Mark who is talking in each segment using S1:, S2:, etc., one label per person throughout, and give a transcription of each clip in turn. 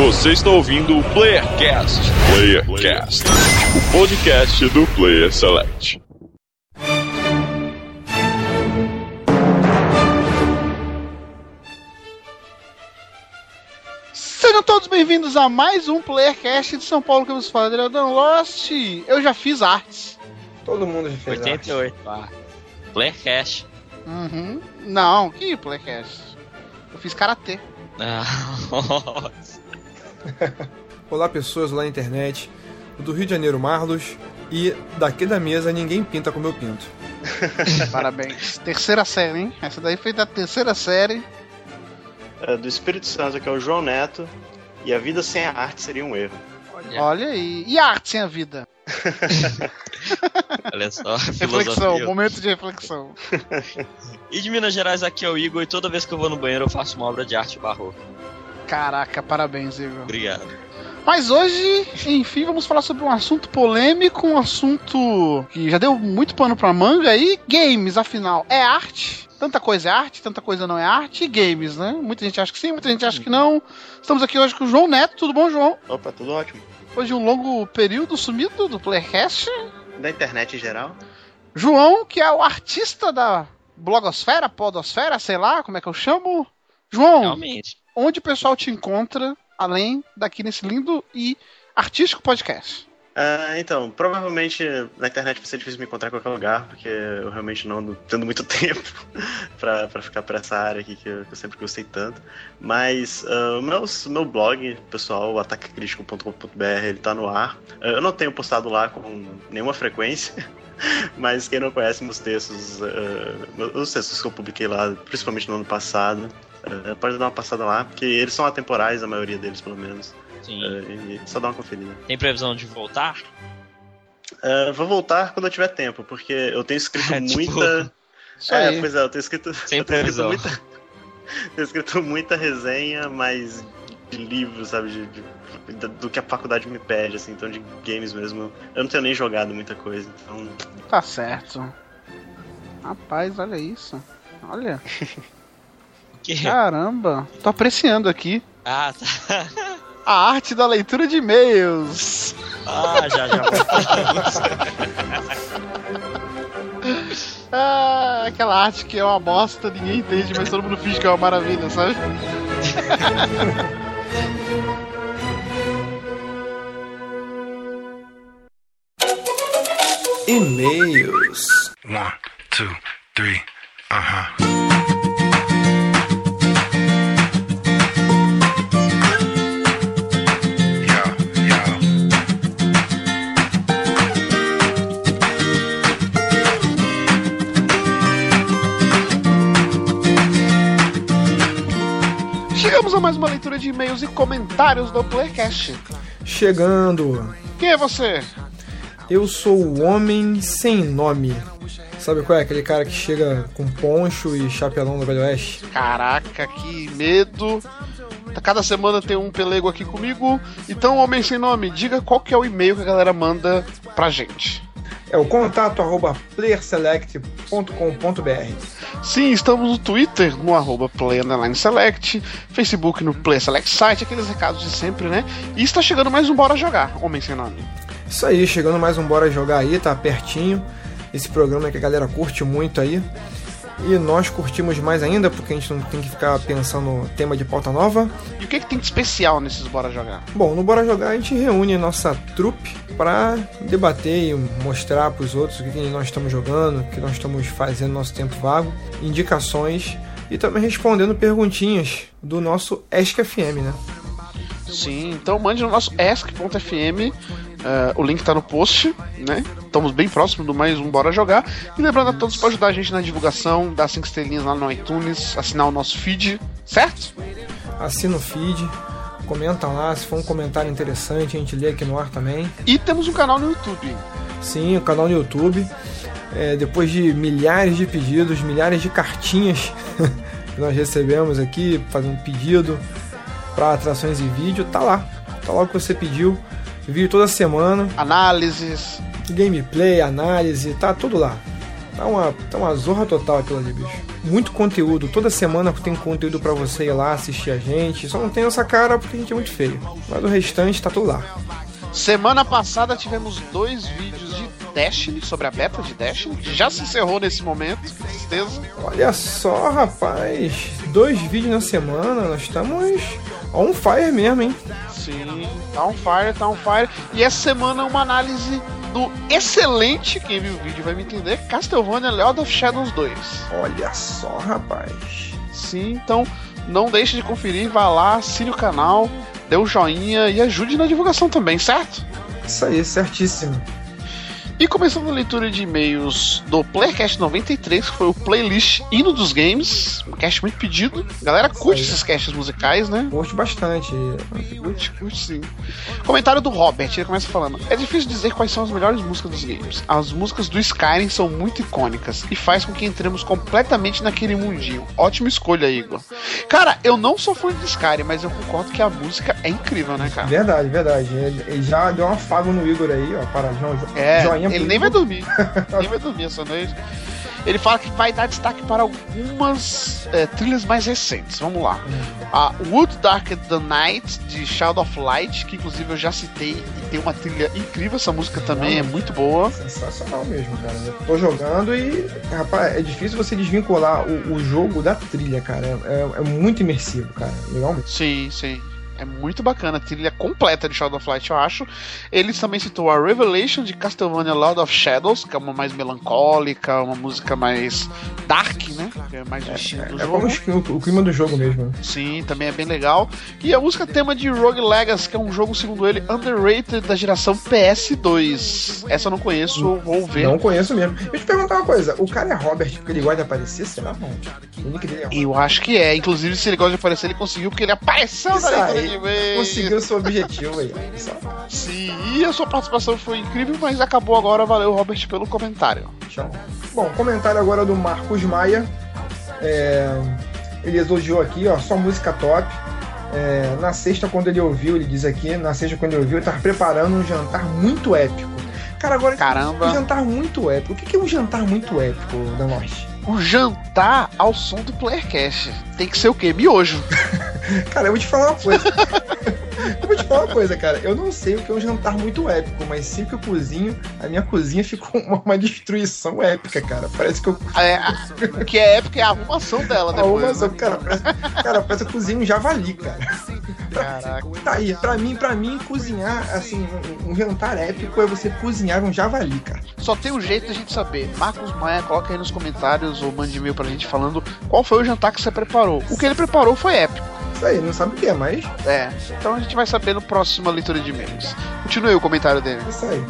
S1: Você está ouvindo o Playercast. Playercast, o podcast do Player Select.
S2: Sejam todos bem-vindos a mais um Playercast de São Paulo que vos fala, Adriano Lost. Eu já fiz artes.
S3: Todo mundo já fez
S4: 88, ah. Playercast.
S2: Uhum. Não, que Playercast? Eu fiz karatê.
S4: Ah,
S3: Olá pessoas lá na internet, do Rio de Janeiro Marlos e daqui da mesa ninguém pinta como eu pinto.
S2: Parabéns. Terceira série, hein? Essa daí foi da terceira série.
S5: É, do Espírito Santo, que é o João Neto, e a vida sem a arte seria um erro.
S4: Olha.
S2: Olha aí. E a arte sem a vida?
S4: Olha só,
S2: Reflexão, momento de reflexão.
S4: E de Minas Gerais aqui é o Igor e toda vez que eu vou no banheiro eu faço uma obra de arte barroca.
S2: Caraca, parabéns, Igor.
S4: Obrigado.
S2: Mas hoje, enfim, vamos falar sobre um assunto polêmico, um assunto que já deu muito pano pra manga aí. Games, afinal, é arte? Tanta coisa é arte, tanta coisa não é arte. E games, né? Muita gente acha que sim, muita gente acha que não. Estamos aqui hoje com o João Neto. Tudo bom, João?
S5: Opa, tudo ótimo.
S2: Depois de um longo período sumido do Playcast.
S5: Da internet em geral.
S2: João, que é o artista da blogosfera, podosfera, sei lá, como é que eu chamo. João,
S4: Realmente.
S2: Onde o pessoal te encontra, além daqui nesse lindo e artístico podcast?
S5: Ah, então, provavelmente na internet vai ser difícil me encontrar em qualquer lugar, porque eu realmente não ando tendo muito tempo pra, pra ficar pra essa área aqui que eu, que eu sempre gostei tanto. Mas ah, o meu, meu blog, pessoal, o ataquecritico.com.br, ele tá no ar. Ah, eu não tenho postado lá com nenhuma frequência. Mas quem não conhece meus textos, ah, os textos que eu publiquei lá, principalmente no ano passado, ah, pode dar uma passada lá, porque eles são atemporais, a maioria deles, pelo menos.
S4: Sim.
S5: E só dá uma conferida.
S4: Tem previsão de voltar?
S5: Ah, vou voltar quando eu tiver tempo, porque eu tenho escrito
S4: É, tipo,
S5: muita.
S2: Isso
S5: é, pois é, eu tenho escrito.
S4: Sem previsão.
S5: muita, tenho escrito muita resenha, mas de livros, sabe? De, de- do que a faculdade me pede, assim, então de games mesmo. Eu não tenho nem jogado muita coisa, então.
S2: Tá certo. Rapaz, olha isso. Olha,
S4: Que...
S2: caramba. Tô apreciando aqui
S4: Ah, tá.
S2: a arte da leitura de e-mails.
S4: Ah, já, já.
S2: Ah, aquela arte que é uma bosta, ninguém entende, mas todo mundo finge que é uma maravilha, sabe? e comentários do Playcast.
S3: Chegando.
S2: Quem é você?
S3: Eu sou o homem sem nome. Sabe qual é? Aquele cara que chega com poncho e chapelão do Velho Oeste?
S2: Caraca, que medo. Cada semana tem um pelego aqui comigo. Então, homem sem nome, diga qual que é o e-mail que a galera manda pra gente.
S3: É o contato arroba playerselect.com.br.
S2: Sim, estamos no Twitter, no arroba Select, Facebook no Play Select Site, aqueles recados de sempre, né? E está chegando mais um Bora Jogar, Homem Sem Nome.
S3: Isso aí, chegando mais um Bora Jogar aí, tá pertinho. Esse programa que a galera curte muito aí. E nós curtimos mais ainda, porque a gente não tem que ficar pensando tema de pauta nova.
S2: E o que, que tem de especial nesses Bora Jogar?
S3: Bom, no Bora Jogar a gente reúne a nossa trupe para debater e mostrar para os outros o que que nós estamos jogando, o que nós estamos fazendo no nosso tempo vago, indicações e também respondendo perguntinhas do nosso Ask FM, né?
S2: Sim, então mande no nosso ask.fm, eh, o link tá no post, né? Estamos bem próximo do mais um Bora Jogar. E lembrando a todos para ajudar a gente na divulgação, dar 5 estrelinhas lá no iTunes, assinar o nosso feed, certo?
S3: Assina o feed, comenta lá, se for um comentário interessante a gente lê aqui no ar também.
S2: E temos um canal no YouTube.
S3: Sim, o canal no YouTube. É, depois de milhares de pedidos, milhares de cartinhas que nós recebemos aqui, fazendo pedido para atrações e vídeo, tá lá. Tá lá o que você pediu. Vídeo toda semana,
S2: Análises.
S3: gameplay, análise, tá tudo lá. Tá uma, tá uma zorra total aquilo ali, bicho. Muito conteúdo. Toda semana tem conteúdo pra você ir lá assistir a gente. Só não tem essa cara porque a gente é muito feio. Mas o restante tá tudo lá.
S2: Semana passada tivemos dois vídeos de Destiny, sobre a beta de Destiny, que já se encerrou nesse momento, que tristeza.
S3: Olha só, rapaz. Dois vídeos na semana. Nós estamos on fire mesmo, hein?
S2: Sim, tá on fire, tá on fire. E essa semana uma análise do excelente, quem viu o vídeo vai me entender, Castlevania Lord of Shadows 2.
S3: Olha só, rapaz.
S2: Sim, então não deixe de conferir, vá lá, assine o canal, dê um joinha e ajude na divulgação também, certo?
S3: Isso aí, certíssimo.
S2: E começando a leitura de e-mails do Playcast 93, que foi o playlist Hino dos Games, um cast muito pedido. A galera curte esses casts musicais, né?
S3: Gosto bastante.
S2: Curte, curte sim. Comentário do Robert, ele começa falando: É difícil dizer quais são as melhores músicas dos games. As músicas do Skyrim são muito icônicas e faz com que entremos completamente naquele mundinho. Ótima escolha, Igor. Cara, eu não sou fã de Skyrim, mas eu concordo que a música é incrível, né, cara?
S3: Verdade, verdade. Ele, já deu um afago no Igor aí, ó. Para, jo,
S2: É, ele nem vai dormir. nem vai dormir essa noite. Ele fala que vai dar destaque para algumas é, trilhas mais recentes. Vamos lá. A Wood Dark the Night, de Shadow of Light, que inclusive eu já citei e tem uma trilha incrível. Essa música também é muito boa.
S3: Sensacional mesmo, cara. Eu tô jogando e, rapaz, é difícil você desvincular o, o jogo da trilha, cara. É, é muito imersivo, cara. Legal mesmo.
S2: Sim, sim. É muito bacana, a trilha completa de Shadow of Light, eu acho. Ele também citou a Revelation de Castlevania Lord of Shadows, que é uma mais melancólica, uma música mais dark, né? Que é mais estilo do
S3: É
S2: jogo.
S3: como o, o clima do jogo mesmo.
S2: Sim, também é bem legal. E a música tema de Rogue Legacy, que é um jogo, segundo ele, underrated da geração PS2. Essa eu não conheço, vou ver.
S3: Não conheço mesmo. Deixa eu te perguntar uma coisa. O cara é Robert porque ele gosta de aparecer? Será não? Dele é.
S2: Eu acho que é. Inclusive, se ele gosta de aparecer, ele conseguiu, porque ele apareceu
S3: Isso
S2: na
S3: aí, Conseguiu seu objetivo aí.
S2: Sim, e a sua participação foi incrível, mas acabou agora. Valeu, Robert, pelo comentário.
S3: Tchau. Bom, comentário agora do Marcos Maia. É, ele elogiou aqui, ó, só música top. É, na sexta, quando ele ouviu, ele diz aqui, na sexta, quando ele ouviu, ele tava preparando um jantar muito épico. Cara, agora, um
S2: Caramba.
S3: jantar muito épico. O que que é um jantar muito épico, da Norte?
S2: O jantar ao som do Playercast. Tem que ser o quê? Miojo.
S3: Cara, eu vou te falar uma coisa. eu vou te falar uma coisa, cara. Eu não sei o que é um jantar muito épico, mas sempre que eu cozinho, a minha cozinha ficou uma, uma destruição épica, cara. Parece que eu.
S2: É, a- o que é épico é a arrumação dela depois.
S3: mas,
S2: né?
S3: cara, parece, cara, parece que eu cozinho um javali, cara.
S2: Caraca.
S3: Tá aí, pra mim, pra mim, cozinhar, assim, um, um jantar épico é você cozinhar um javali, cara.
S2: Só tem um jeito da gente saber. Marcos Maia, coloca aí nos comentários ou mande e-mail pra gente falando qual foi o jantar que você preparou. O que ele preparou foi épico.
S3: Isso aí, não sabe o que é, mas
S2: É. Então a gente vai saber no próximo leitura de e-mails. Continue o comentário dele.
S3: é isso aí.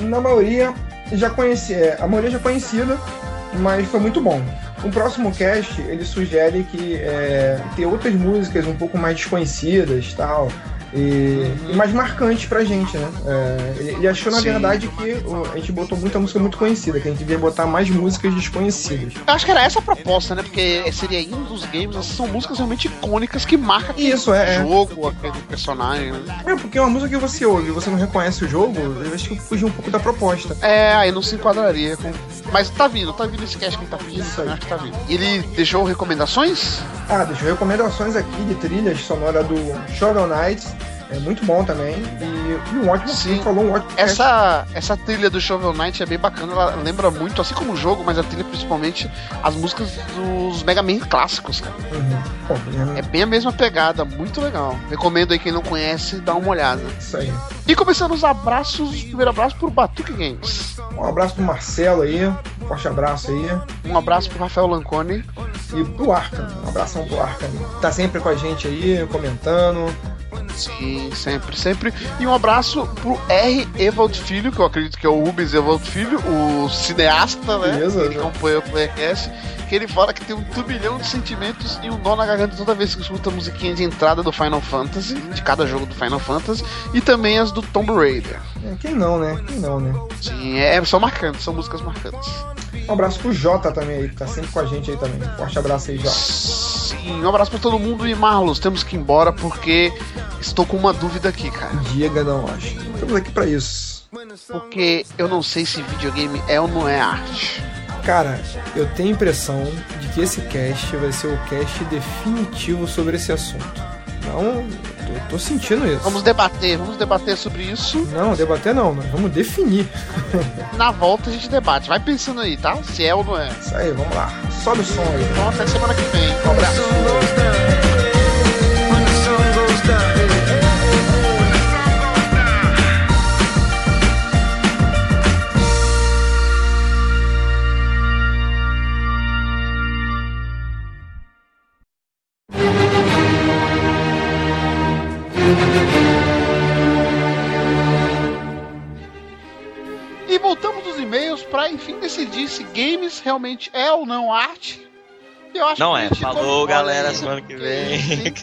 S3: Na maioria, já conheci, é, a maioria já conhecida, mas foi muito bom. O próximo cast, ele sugere que é, ter outras músicas um pouco mais desconhecidas tal. E, e mais marcantes pra gente, né? É, ele, ele achou, na
S2: Sim.
S3: verdade, que o- a gente botou muita música muito conhecida, que a gente devia botar mais músicas desconhecidas.
S2: Eu acho que era essa a proposta, né? Porque seria um dos games, essas são músicas realmente icônicas que marcam aquele
S3: Isso, é, é.
S2: jogo, aquele personagem, né?
S3: É, porque uma música que você ouve e você não reconhece o jogo, eu acho que fugiu um pouco da proposta.
S2: É, aí não se enquadraria com. Mas tá vindo, tá vindo esse cast que tá vindo,
S3: Isso
S2: eu acho que tá vindo. Ele deixou recomendações?
S3: Ah, deixa eu recomendações aqui de trilhas sonora do Shovel Knight. É muito bom também. E, e um ótimo
S2: Sim.
S3: Sim. falou um ótimo
S2: Essa, essa trilha do Shovel Knight é bem bacana, ela lembra muito, assim como o jogo, mas a trilha principalmente as músicas dos Mega Man clássicos, cara.
S3: Uhum. Bom,
S2: É bem a mesma pegada, muito legal. Recomendo aí quem não conhece, dá uma olhada.
S3: isso aí.
S2: E começando os abraços, primeiro abraço pro Batuque Games.
S3: Um abraço pro Marcelo aí. Um forte abraço aí.
S2: Um abraço pro Rafael Lancone.
S3: E pro Arca. Um abração pro Arca. Tá sempre com a gente aí, comentando.
S2: Sim, sempre, sempre. E um abraço pro R. Evald Filho, que eu acredito que é o Rubens Evald Filho, o cineasta, né?
S3: Beleza,
S2: Ele
S3: né?
S2: acompanha o Playcast. Que ele fala que tem um turbilhão de sentimentos e um nó na garganta toda vez que escuta a musiquinha de entrada do Final Fantasy, de cada jogo do Final Fantasy, e também as do Tomb Raider.
S3: É, quem não, né? Quem não, né?
S2: Sim, é, são marcantes, são músicas marcantes.
S3: Um abraço pro Jota também aí, que tá sempre com a gente aí também. Forte abraço aí, Jota.
S2: Sim, um abraço pra todo mundo e Marlos, temos que ir embora porque estou com uma dúvida aqui, cara.
S3: Diga não, acho. Estamos aqui pra isso.
S2: Porque eu não sei se videogame é ou não é arte.
S3: Cara, eu tenho a impressão de que esse cast vai ser o cast definitivo sobre esse assunto. Não, tô, tô sentindo isso.
S2: Vamos debater, vamos debater sobre isso.
S3: Não, debater não, nós vamos definir.
S2: Na volta a gente debate. Vai pensando aí, tá? Se é ou não é.
S3: Isso aí, vamos lá. Sobe o som aí.
S2: Então até semana que vem. Um abraço. E voltamos dos e-mails pra enfim decidir se games realmente é ou não arte. Eu acho
S4: Não é. Falou, galera, semana que vem.
S2: hein?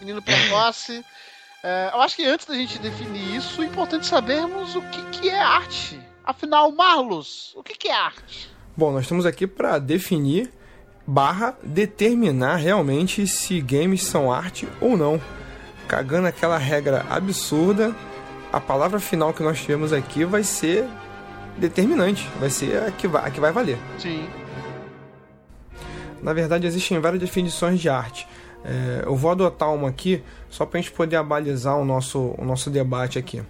S2: Menino precoce. É, eu acho que antes da gente definir isso, é importante sabermos o que, que é arte. Afinal, Marlos, o que, que é arte?
S3: Bom, nós estamos aqui para definir barra determinar realmente se games são arte ou não. Cagando aquela regra absurda, a palavra final que nós tivemos aqui vai ser determinante, vai ser a que vai, a que vai valer.
S2: Sim.
S3: Na verdade, existem várias definições de arte. É, eu vou adotar uma aqui só para a gente poder abalizar o nosso, o nosso debate aqui.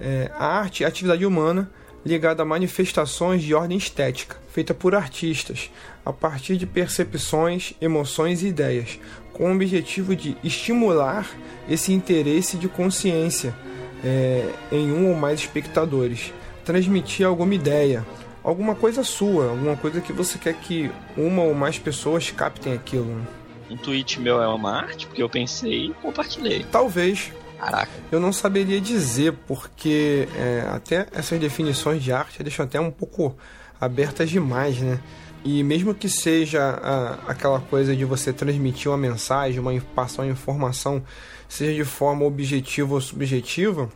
S3: É, a arte é a atividade humana ligada a manifestações de ordem estética, feita por artistas, a partir de percepções, emoções e ideias, com o objetivo de estimular esse interesse de consciência é, em um ou mais espectadores, transmitir alguma ideia, alguma coisa sua, alguma coisa que você quer que uma ou mais pessoas captem aquilo. né?
S4: Um tweet meu é uma arte, porque eu pensei e compartilhei.
S3: Talvez,
S4: Caraca.
S3: eu não saberia dizer, porque é, até essas definições de arte deixam até um pouco abertas demais, né? E mesmo que seja a- aquela coisa de você transmitir uma mensagem, uma, passar uma informação, seja de forma objetiva ou subjetiva,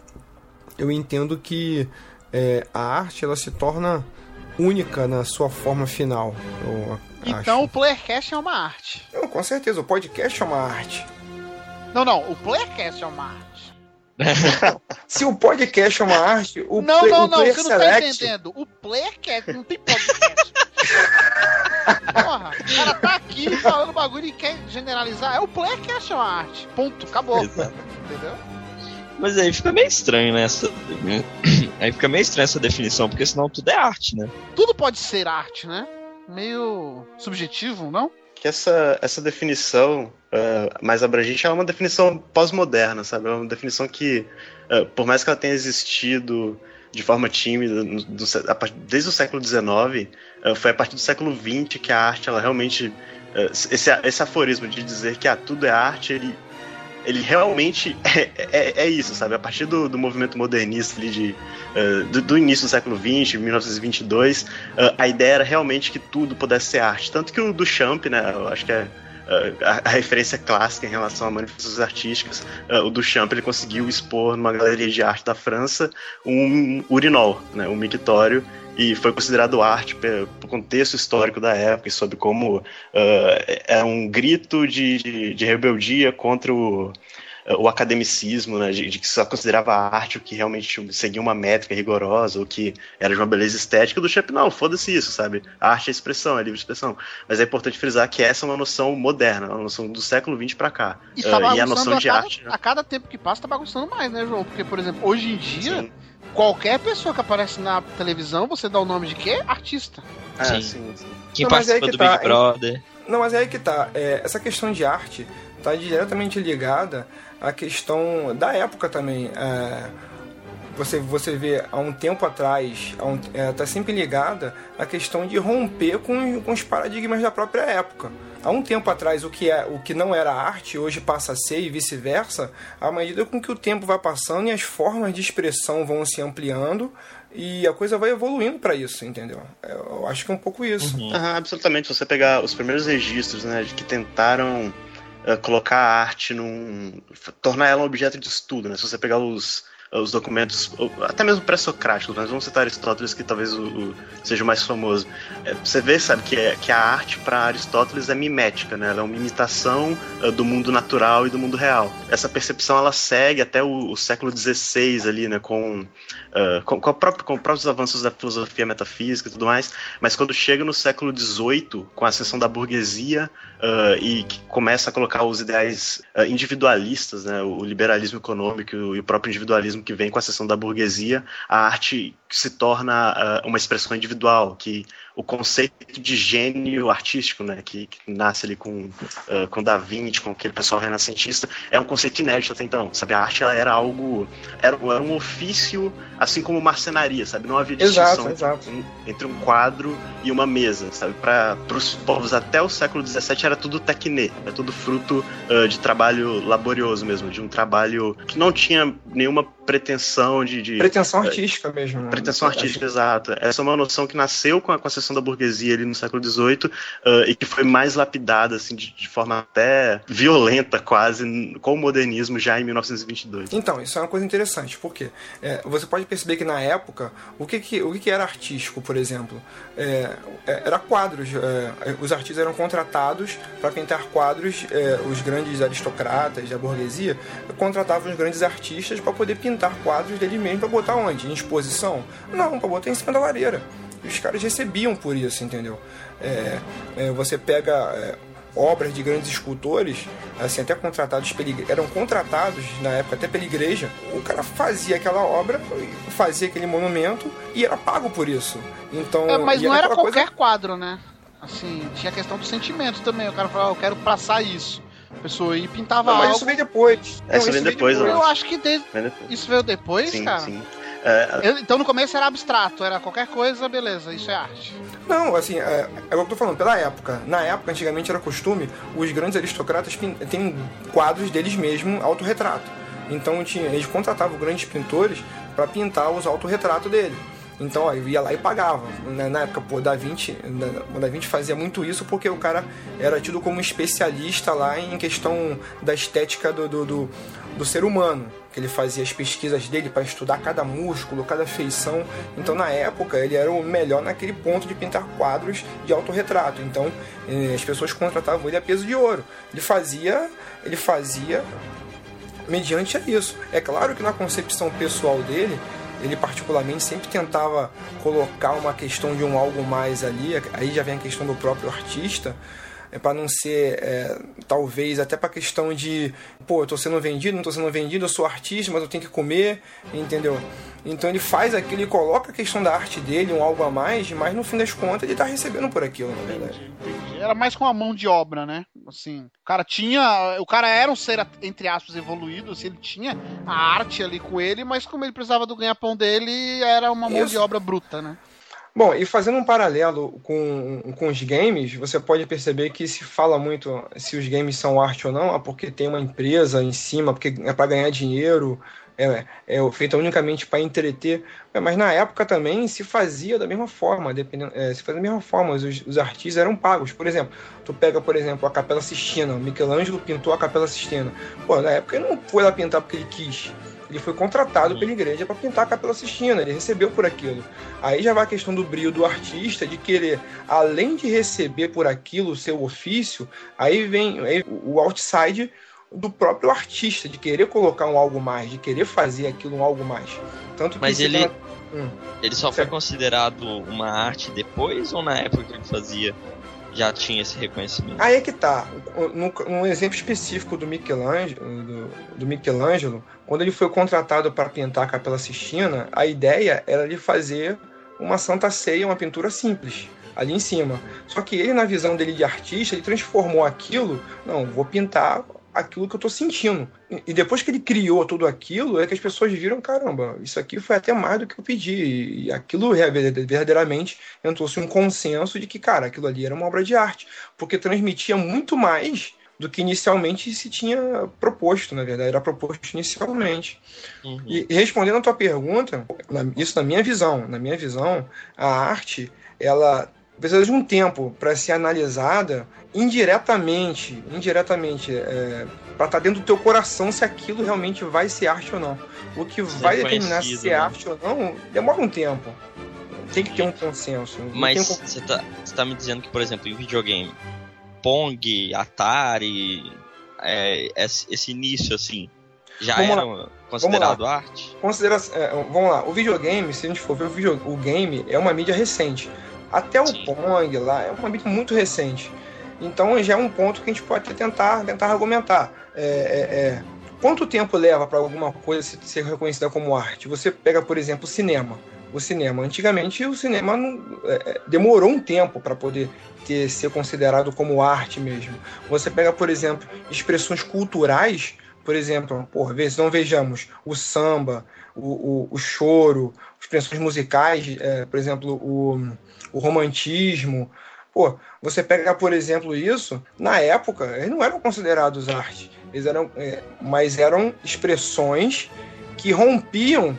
S3: eu entendo que é, a arte ela se torna única na sua forma final.
S2: Então o Playercast é uma arte.
S3: Não, com certeza, o podcast é uma arte.
S2: Não, não, o Playercast é uma arte.
S3: Se o podcast é uma arte, o,
S2: não,
S3: play-
S2: não,
S3: o
S2: não,
S3: Player
S2: você não tá
S3: Select
S2: entendendo. O Playercast não tem podcast. Porra, o cara tá aqui falando bagulho e quer generalizar. É o Playercast é uma arte. Ponto, acabou.
S4: Exato.
S2: Entendeu?
S4: Mas aí fica meio estranho, né? essa- Aí fica meio estranho essa definição, porque senão tudo é arte, né?
S2: Tudo pode ser arte, né? Meio subjetivo, não?
S5: Que essa, essa definição ah, mais abrangente é uma definição pós-moderna, sabe? É uma definição que, ah, por mais que ela tenha existido de forma tímida do a desde o século XIX, ah, foi a partir do século XX que a arte, ela realmente. esse, esse aforismo de dizer que ah, tudo é arte, ele, ele realmente é, é, é isso, sabe? A partir do, do movimento modernista ali de, ah, do, do início do século XX, 1922, ah, a ideia era realmente que tudo pudesse ser arte. Tanto que o Duchamp, né, eu acho que é a, referência clássica em relação a manifestações artísticas, ah, o Duchamp ele conseguiu expor numa galeria de arte da França um urinol, né, um mictório, e foi considerado arte pe- pelo contexto histórico da época e sobre como ah, é um grito de, de, de rebeldia contra o, o academicismo, né, de, de que só considerava a arte o que realmente seguia uma métrica rigorosa, o que era de uma beleza estética, do Champ, não, foda-se isso, sabe? A arte é expressão, é livre expressão. Mas é importante frisar que essa é uma noção moderna, uma noção do século XX pra cá.
S2: E, tá
S5: Ah, e a noção
S2: a,
S5: de
S2: cada,
S5: arte.
S2: a cada tempo que passa, tá bagunçando mais, né, João? Porque, por exemplo, hoje em dia,
S5: Sim.
S2: qualquer pessoa que aparece na televisão, você dá o nome de quê? Artista.
S5: Ah,
S4: Sim.
S5: sim, sim.
S4: Quem
S3: Não, mas aí
S4: participa
S3: que
S4: do
S3: tá,
S4: Big Brother.
S3: Não, mas é aí que tá. É, essa questão de arte tá diretamente ligada à questão da época também. É, você, você vê há um tempo atrás, há um, é, tá sempre ligada à questão de romper com, com os paradigmas da própria época. Há um tempo atrás, o que, é, o que não era arte hoje passa a ser e vice-versa, à medida com que o tempo vai passando e as formas de expressão vão se ampliando e a coisa vai evoluindo para isso, entendeu? Eu acho que é um pouco isso.
S5: Aham, absolutamente. Se você pegar os primeiros registros, né, de que tentaram colocar a arte num. tornar ela um objeto de estudo, né? Se você pegar os, os documentos, até mesmo pré-socráticos, mas vamos citar Aristóteles, que talvez o, o seja o mais famoso. É, você vê, sabe, que, é, que a arte para Aristóteles é mimética, né? Ela é uma imitação uh, do mundo natural e do mundo real. Essa percepção ela segue até o, o século XVI ali, né? Com, uh, com, com, própria, com, os próprios avanços da filosofia metafísica e tudo mais. Mas quando chega no século XVIII, com a ascensão da burguesia uh, e que começa a colocar os ideais individualistas, né? O liberalismo econômico e o próprio individualismo que vem com a ascensão da burguesia, a arte se torna uma expressão individual, que o conceito de gênio artístico, né, que, que nasce ali com, uh, com Da Vinci, com aquele pessoal renascentista, é um conceito inédito até então, sabe? A arte ela era algo, era, era um ofício, assim como marcenaria, sabe? Não havia distinção
S3: exato,
S5: Entre, entre, um quadro e uma mesa, sabe? Para os povos até o século XVII era tudo tecnê, era tudo fruto uh, de trabalho laborioso mesmo, de um trabalho que não tinha nenhuma pretensão de... de
S3: pretensão artística mesmo. Né?
S5: Pretensão artística, exato. Essa é uma noção que nasceu com a, a da burguesia ali no século XVIII uh, e que foi mais lapidada assim de, de, forma até violenta quase com o modernismo já em 1922.
S3: Então isso é uma coisa interessante porque é, você pode perceber que na época o que, que o que, que era artístico, por exemplo, é, é era quadros. É, os artistas eram contratados para pintar quadros. É, os grandes aristocratas da burguesia contratavam os grandes artistas para poder pintar quadros deles mesmos para botar onde? Em exposição? Não, para botar em cima da lareira. E os caras recebiam por isso, entendeu? É, é, você pega é, obras de grandes escultores, assim, até contratados pela eram contratados na época até pela igreja. O cara fazia aquela obra, fazia aquele monumento e era pago por isso. Então,
S2: é, mas não era qualquer
S3: coisa...
S2: quadro, né? Assim, tinha a questão do sentimento também. O cara falava, ah, eu quero passar isso. A pessoa ia e pintava
S3: não, mas
S2: algo.
S3: isso veio depois.
S5: É, isso veio depois,
S2: Eu acho que de... isso veio depois,
S5: sim,
S2: cara.
S5: Sim.
S2: É, então no começo era abstrato, era qualquer coisa, beleza, isso é arte.
S3: Não, assim, é, é o que eu tô falando, pela época. Na época, antigamente era costume, os grandes aristocratas têm quadros deles mesmos, autorretrato. Então tinha, eles contratavam grandes pintores para pintar os autorretratos dele. Então, ó, eu ia lá e pagava. Na, na época, pô, Da Vinci, o Da Vinci fazia muito isso porque o cara era tido como especialista lá em questão da estética do, do, do, do ser humano. Ele fazia as pesquisas dele para estudar cada músculo, cada feição. Então, na época, ele era o melhor naquele ponto de pintar quadros de autorretrato. Então, eh, as pessoas contratavam ele a peso de ouro. Ele fazia, ele fazia mediante isso. É claro que na concepção pessoal dele, ele particularmente sempre tentava colocar uma questão de um algo mais ali, aí já vem a questão do próprio artista, é para não ser, é, talvez, até para questão de, pô, eu tô sendo vendido, não tô sendo vendido, eu sou artista, mas eu tenho que comer, entendeu? Então ele faz aquilo, ele coloca a questão da arte dele, um algo a mais, mas no fim das contas ele tá recebendo por aquilo, na verdade.
S2: Era mais com a mão de obra, né? Assim, o cara tinha, o cara era um ser, entre aspas, evoluído, assim, ele tinha a arte ali com ele, mas como ele precisava do ganha-pão dele, era uma mão Isso. de obra bruta, né?
S3: Bom, e fazendo um paralelo com, com os games, você pode perceber que se fala muito se os games são arte ou não, é porque tem uma empresa em cima, porque é para ganhar dinheiro, é, é feita unicamente para entreter. É, mas na época também se fazia da mesma forma, dependendo, é, se fazia da mesma forma, os, os, artistas eram pagos. Por exemplo, tu pega, por exemplo, a Capela Sistina, Michelangelo pintou a Capela Sistina. Pô, na época ele não foi lá pintar porque ele quis. Ele foi contratado pela igreja para pintar a Capela Sistina, ele recebeu por aquilo. Aí já vai a questão do brilho do artista, de querer, além de receber por aquilo o seu ofício, aí vem aí, o outside do próprio artista, de querer colocar um algo mais, de querer fazer aquilo um algo mais. Tanto que
S4: Mas ele, hum, ele só certo. foi considerado uma arte depois ou na época que ele fazia já tinha esse reconhecimento.
S3: Aí é que tá. No, exemplo específico do Michelangelo, do, do, Michelangelo, quando ele foi contratado para pintar a Capela Sistina, a ideia era de fazer uma Santa Ceia, uma pintura simples ali em cima. Só que ele, na visão dele de artista, ele transformou aquilo, não, vou pintar aquilo que eu tô sentindo. E depois que ele criou tudo aquilo, é que as pessoas viram, caramba, isso aqui foi até mais do que eu pedi. E aquilo verdadeiramente entrou-se um consenso de que, cara, aquilo ali era uma obra de arte, porque transmitia muito mais do que inicialmente se tinha proposto, na verdade, era proposto inicialmente. Uhum. E, e, respondendo a tua pergunta, isso na minha visão, na minha visão, a arte, ela precisa de um tempo para ser analisada indiretamente, indiretamente, é, para estar dentro do teu coração se aquilo realmente vai ser arte ou não. O que vai determinar se é
S4: né?
S3: arte ou não demora um tempo. Tem que ter um consenso.
S4: Mas
S3: um-
S4: você tá, você tá me dizendo que, por exemplo, em videogame, Pong, Atari, é, esse, início assim, já
S3: Vamos lá.
S4: era considerado arte?
S3: Considera é, vamos lá, o videogame, se a gente for ver o, video, o game, é uma mídia recente. Até o
S4: Sim.
S3: Pong lá é uma mídia muito recente. Então já é um ponto que a gente pode tentar, tentar argumentar. É, é, é, quanto tempo leva para alguma coisa se- ser reconhecida como arte? Você pega, por exemplo, o cinema. O cinema, antigamente o cinema não- é, é, demorou um tempo para poder ter, ser considerado como arte mesmo. Você pega, por exemplo, expressões culturais, por exemplo, por vezes não vejamos o samba, o, o, o choro, expressões musicais, é, por exemplo, o, o romantismo. Pô, você pega, por exemplo, isso, na época, eles não eram considerados arte, eles eram, é, mas eram expressões que rompiam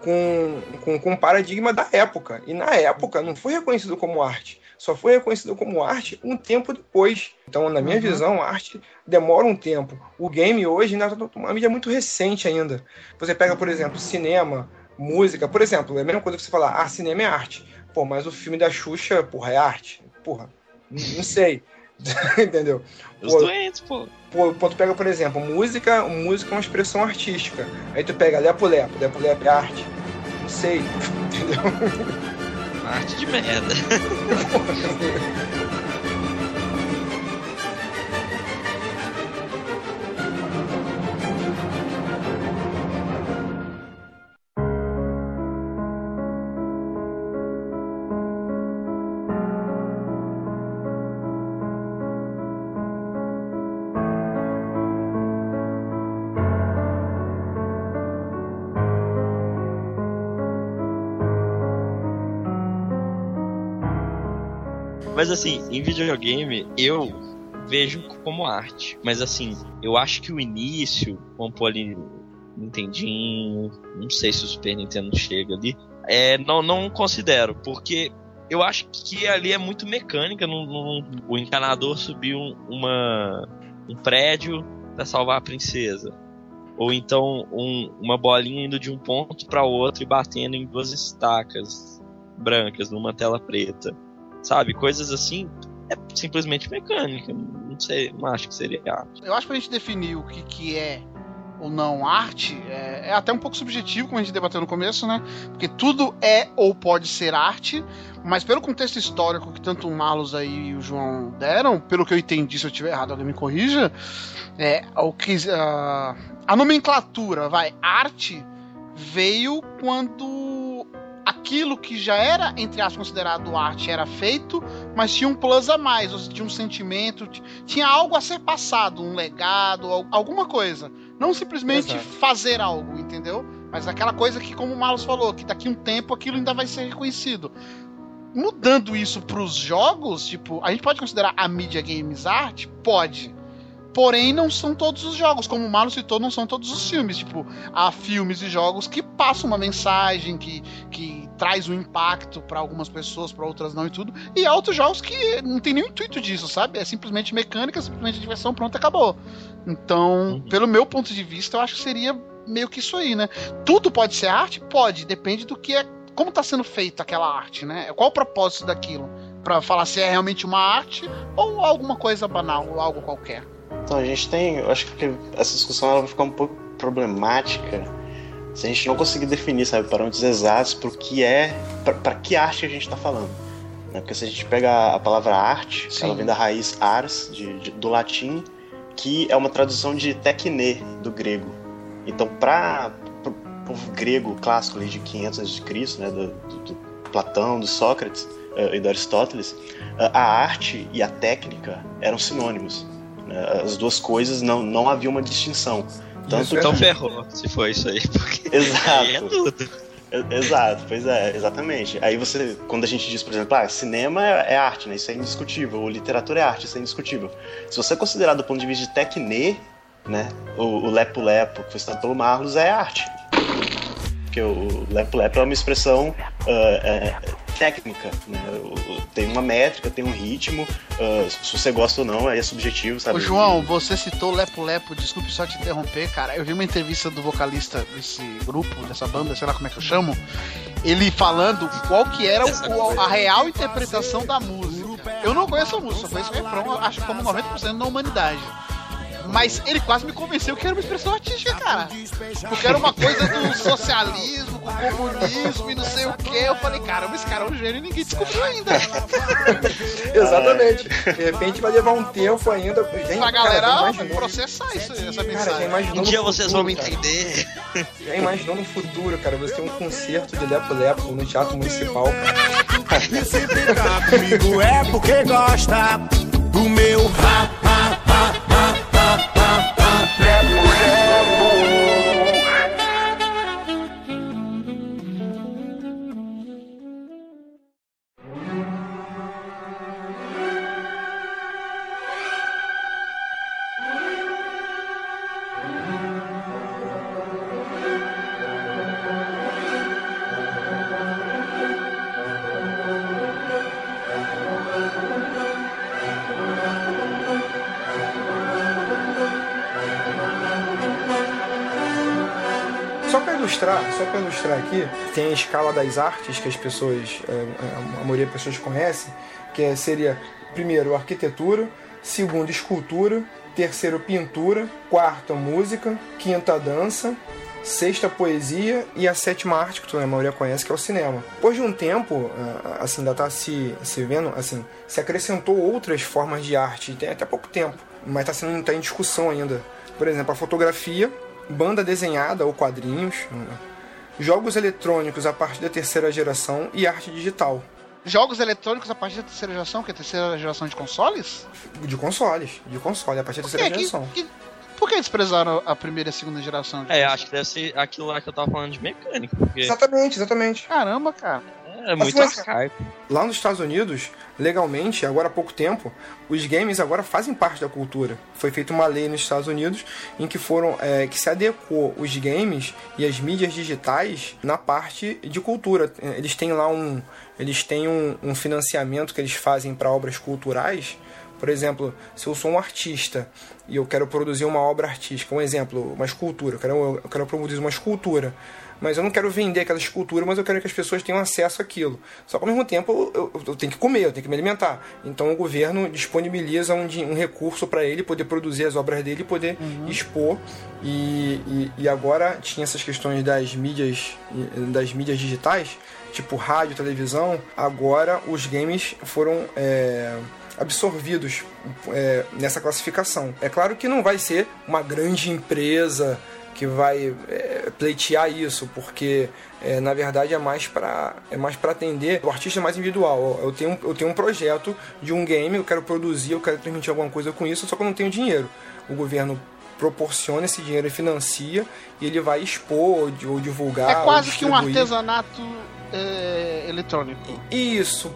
S3: com, com, com o paradigma da época. E na época não foi reconhecido como arte. Só foi reconhecido como arte um tempo depois. Então, na minha
S2: Uhum.
S3: visão, a arte demora um tempo. O game hoje ainda é uma mídia muito recente ainda. Você pega, por exemplo, cinema, música. Por exemplo, é a mesma coisa que você falar, ah, cinema é arte. Pô, mas o filme da Xuxa, porra, é arte? Porra, não sei. Entendeu?
S4: Os
S3: Pô,
S4: doentes, pô.
S3: Pô, pô, tu pega, por exemplo, música, música é uma expressão artística. Aí tu pega Lepo Lepo, Lepo Lepo é arte. Não sei, entendeu?
S4: Arte de merda. assim, em videogame, eu vejo como arte. Mas assim, eu acho que o início, vamos pôr ali Nintendinho, não sei se o Super Nintendo chega ali, é, não, não considero, porque eu acho que ali é muito mecânica, não- o encanador subiu um- uma, um prédio pra salvar a princesa. Ou então um- uma bolinha indo de um ponto para outro e batendo em duas estacas brancas numa tela preta. Sabe? Coisas assim é simplesmente mecânica. Não sei, não acho que seria arte.
S2: Eu acho que pra gente definir o que, que é ou não arte, é, é até um pouco subjetivo, como a gente debateu no começo, né? Porque tudo é ou pode ser arte, mas pelo contexto histórico que tanto o Malus aí e o João deram, pelo que eu entendi, se eu estiver errado, alguém me corrija, é, o que, ah, a nomenclatura, vai, arte, veio quando aquilo que já era, entre aspas, considerado arte era feito, mas tinha um plus a mais, ou seja, tinha um sentimento, tinha algo a ser passado, um legado, al- alguma coisa. Não simplesmente
S3: Exato.
S2: fazer algo, entendeu? Mas aquela coisa que, como o Malus falou, que daqui a um tempo aquilo ainda vai ser reconhecido. Mudando isso pros jogos, tipo, a gente pode considerar a mídia games arte? Pode. Porém, não são todos os jogos. Como o Malus citou, não são todos os filmes. Tipo, há filmes e jogos que passam uma mensagem, que, que traz um impacto pra algumas pessoas, pra outras não e tudo. E há outros jogos que não tem nenhum intuito disso, sabe? É simplesmente mecânica, simplesmente diversão, pronto, acabou. Então,
S4: Uhum.
S2: pelo meu ponto de vista, eu acho que seria meio que isso aí, né? Tudo pode ser arte? Pode, depende do que é. Como tá sendo feita aquela arte, né? Qual o propósito daquilo? Pra falar se é realmente uma arte ou alguma coisa banal, ou algo qualquer.
S5: Então a gente tem, eu acho que essa discussão ela vai ficar um pouco problemática se a gente não conseguir definir, sabe, parâmetros exatos pro que é, pra que arte a gente tá falando. Né? Porque se a gente pega a palavra arte,
S2: Sim.
S5: ela vem da raiz ars, de- de- do latim, que é uma tradução de techne, do grego. Então, para o povo grego clássico ali de 500 a.C., né, do, do, do Platão, do Sócrates eh, e do Aristóteles, eh, a arte e a técnica eram sinônimos. Né? As duas coisas não, não havia uma distinção. Tanto
S3: é
S4: Então
S5: que-
S4: ferrou, se for isso aí. Porque
S5: Exato.
S4: aí é tudo.
S5: Exato, pois é, exatamente. Aí você, quando a gente diz, por exemplo, ah, cinema é, é arte, né? Isso é indiscutível, ou literatura é arte, isso é indiscutível. Se você considerar do ponto de vista de tecne, né? O, o Lepo Lepo, que foi citado pelo Marlos, é arte. Porque o Lepo Lepo é uma expressão ah, é, técnica, né? Tem uma métrica, tem um ritmo. ah, se você gosta ou não, aí é subjetivo, sabe?
S2: Ô, João, você citou Lepo Lepo, desculpe só te interromper, cara. Eu vi uma entrevista do vocalista desse grupo, dessa banda, sei lá como é que eu chamo, ele falando qual que era o- a real interpretação da música. Eu não conheço a música, só conheço o refrão, acho que como 90% da humanidade. Mas ele quase me convenceu que era uma expressão artística, cara. Porque era uma coisa do socialismo, com comunismo e não sei o que. Eu falei, caramba, esse cara é um gênio e ninguém descobriu ainda.
S3: Exatamente. De repente vai levar um tempo ainda. Gente,
S2: Pra
S3: cara,
S2: galera
S3: imaginou-
S2: processar isso, essa
S3: Cara,
S2: mensagem.
S3: imaginou
S4: Um dia
S3: futuro,
S4: vocês vão me
S3: cara?
S4: entender.
S3: Já imaginou no futuro, cara, você tem um concerto de Lepo Lepo no Teatro Municipal, cara.
S6: E se brincar comigo é porque gosta do meu rap, rap, rap, rap, rap,
S3: ilustrar, só para ilustrar aqui, tem a escala das artes que as pessoas, é, a maioria das pessoas conhece, que é- seria primeiro arquitetura, segundo escultura, terceiro pintura, quarta música, quinta dança, sexta poesia e a sétima arte que a maioria conhece que é o cinema. Depois de um tempo, ah, assim, ainda tá se, se vendo, assim, se acrescentou outras formas de arte, tem até pouco tempo, mas está sendo tá em discussão ainda. Por exemplo, a fotografia, banda desenhada ou quadrinhos, hum, jogos eletrônicos a partir da terceira geração e arte digital.
S2: Jogos eletrônicos a partir da terceira geração, que é a terceira geração de consoles?
S3: De consoles, de console, a partir da
S2: que,
S3: terceira
S2: que,
S3: geração.
S2: que- por que desprezaram a primeira e a segunda geração? de
S4: É, acho que deve ser aquilo lá que eu tava falando de mecânica, porque
S3: Exatamente, exatamente.
S2: Caramba, cara.
S4: É muito
S3: Mas-
S4: arcaico.
S3: Lá nos Estados Unidos, legalmente, agora há pouco tempo, os games agora fazem parte da cultura. Foi feita uma lei nos Estados Unidos em que foram é, que se adequou os games e as mídias digitais na parte de cultura. Eles têm lá um eles têm um, um financiamento que eles fazem para obras culturais. Por exemplo, se eu sou um artista e eu quero produzir uma obra artística, um exemplo, uma escultura, eu quero, eu quero produzir uma escultura, mas eu não quero vender aquela escultura, mas eu quero que as pessoas tenham acesso àquilo. Só que ao mesmo tempo eu, eu- eu tenho que comer, eu tenho que me alimentar. Então o governo disponibiliza um, um recurso para ele poder produzir as obras dele e poder expor. E, e, e agora tinha essas questões das mídias, das mídias digitais, tipo rádio, televisão. Agora os games foram. é, absorvidos é, nessa classificação. É claro que não vai ser uma grande empresa que vai é, pleitear isso, porque é, na verdade é mais para é mais para atender o artista mais individual. Eu tenho, eu tenho um projeto de um game, eu quero produzir, eu quero transmitir alguma coisa com isso, só que eu não tenho dinheiro. O governo proporciona esse dinheiro e financia e ele vai expor ou, di- ou divulgar.
S2: é quase que um artesanato é, eletrônico.
S3: Isso,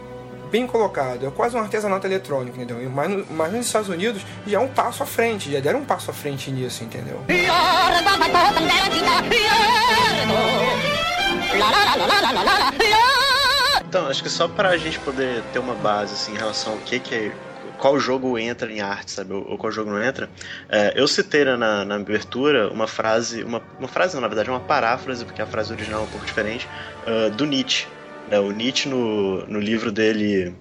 S3: bem colocado. É quase um artesanato eletrônico, entendeu? Mas, no- mas nos Estados Unidos já é um passo à frente, já deram um passo à frente nisso, entendeu?
S5: Então, acho que só pra gente poder ter uma base assim, em relação ao que, que é. Qual jogo entra em arte, sabe? Ou, qual jogo não entra. É, eu citei né, na, na abertura uma frase. Uma, uma frase, não, na verdade, uma paráfrase, porque a frase original é um pouco diferente, ah, do Nietzsche. Né? o Nietzsche, no, no livro dele,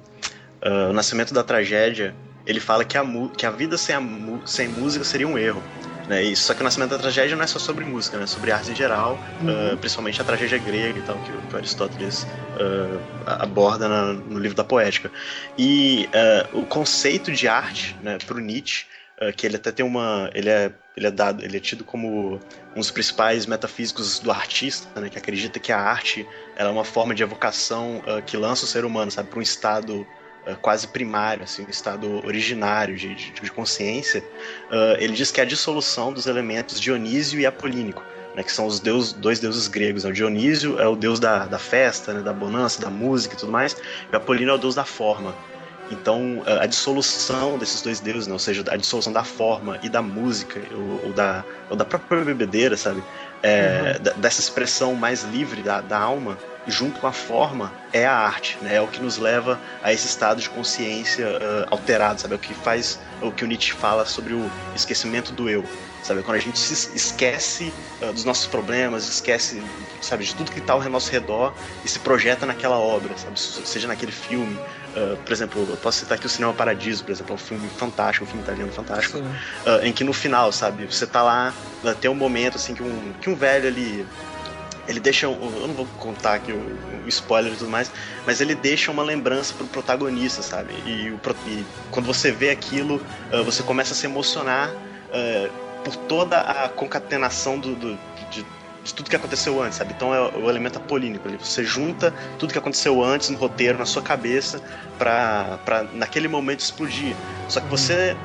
S5: ah, O Nascimento da Tragédia, ele fala que a, que a vida sem, a sem música seria um erro. Né? E, só que o Nascimento da Tragédia não é só sobre música, né? é sobre arte em geral, ah, principalmente a tragédia grega e tal, que, que o Aristóteles ah, aborda na- no livro da Poética. E o conceito de arte, né, para o Nietzsche, que ele até tem uma. Ele é, ele é dado, ele é tido como um dos principais metafísicos do artista, né, que acredita que a arte é uma forma de evocação ah, que lança o ser humano, sabe, para um estado ah, quase primário, assim, um estado originário de, de, de consciência. Ah, ele diz que é a dissolução dos elementos dionísio e apolínico. Né, que são os deus, dois deuses gregos. né? O Dionísio é o deus da, da festa, né, da bonança, da música e tudo mais, e Apolíneo é o deus da forma. Então, a dissolução desses dois deuses, né? ou seja, a dissolução da forma e da música, ou, ou da, ou da própria bebedeira, sabe? É, da- dessa expressão mais livre da, da alma, junto com a forma, é a arte, né? É o que nos leva a esse estado de consciência ah, alterado, sabe? É o que faz, o que o Nietzsche fala sobre o esquecimento do eu, sabe? Quando a gente se esquece ah, dos nossos problemas, esquece, sabe, de tudo que está ao nosso redor e se projeta naquela obra, sabe? Seja naquele filme, ah, por exemplo, eu posso citar aqui o Cinema Paradiso, por exemplo, é um filme fantástico, um filme italiano fantástico, ah, em que no final, sabe, você tá lá, ah, tem um momento assim que um, que um velho ali. Ele deixa. um- Eu não vou contar aqui o, spoiler e tudo mais, mas ele deixa uma lembrança pro protagonista, sabe? E, o e quando você vê aquilo, você começa a se emocionar por toda a concatenação do, do- de, de tudo que aconteceu antes, sabe? Então é o elemento apolínico ali. Você junta tudo que aconteceu antes no roteiro, na sua cabeça, pra, pra naquele momento explodir. Só que você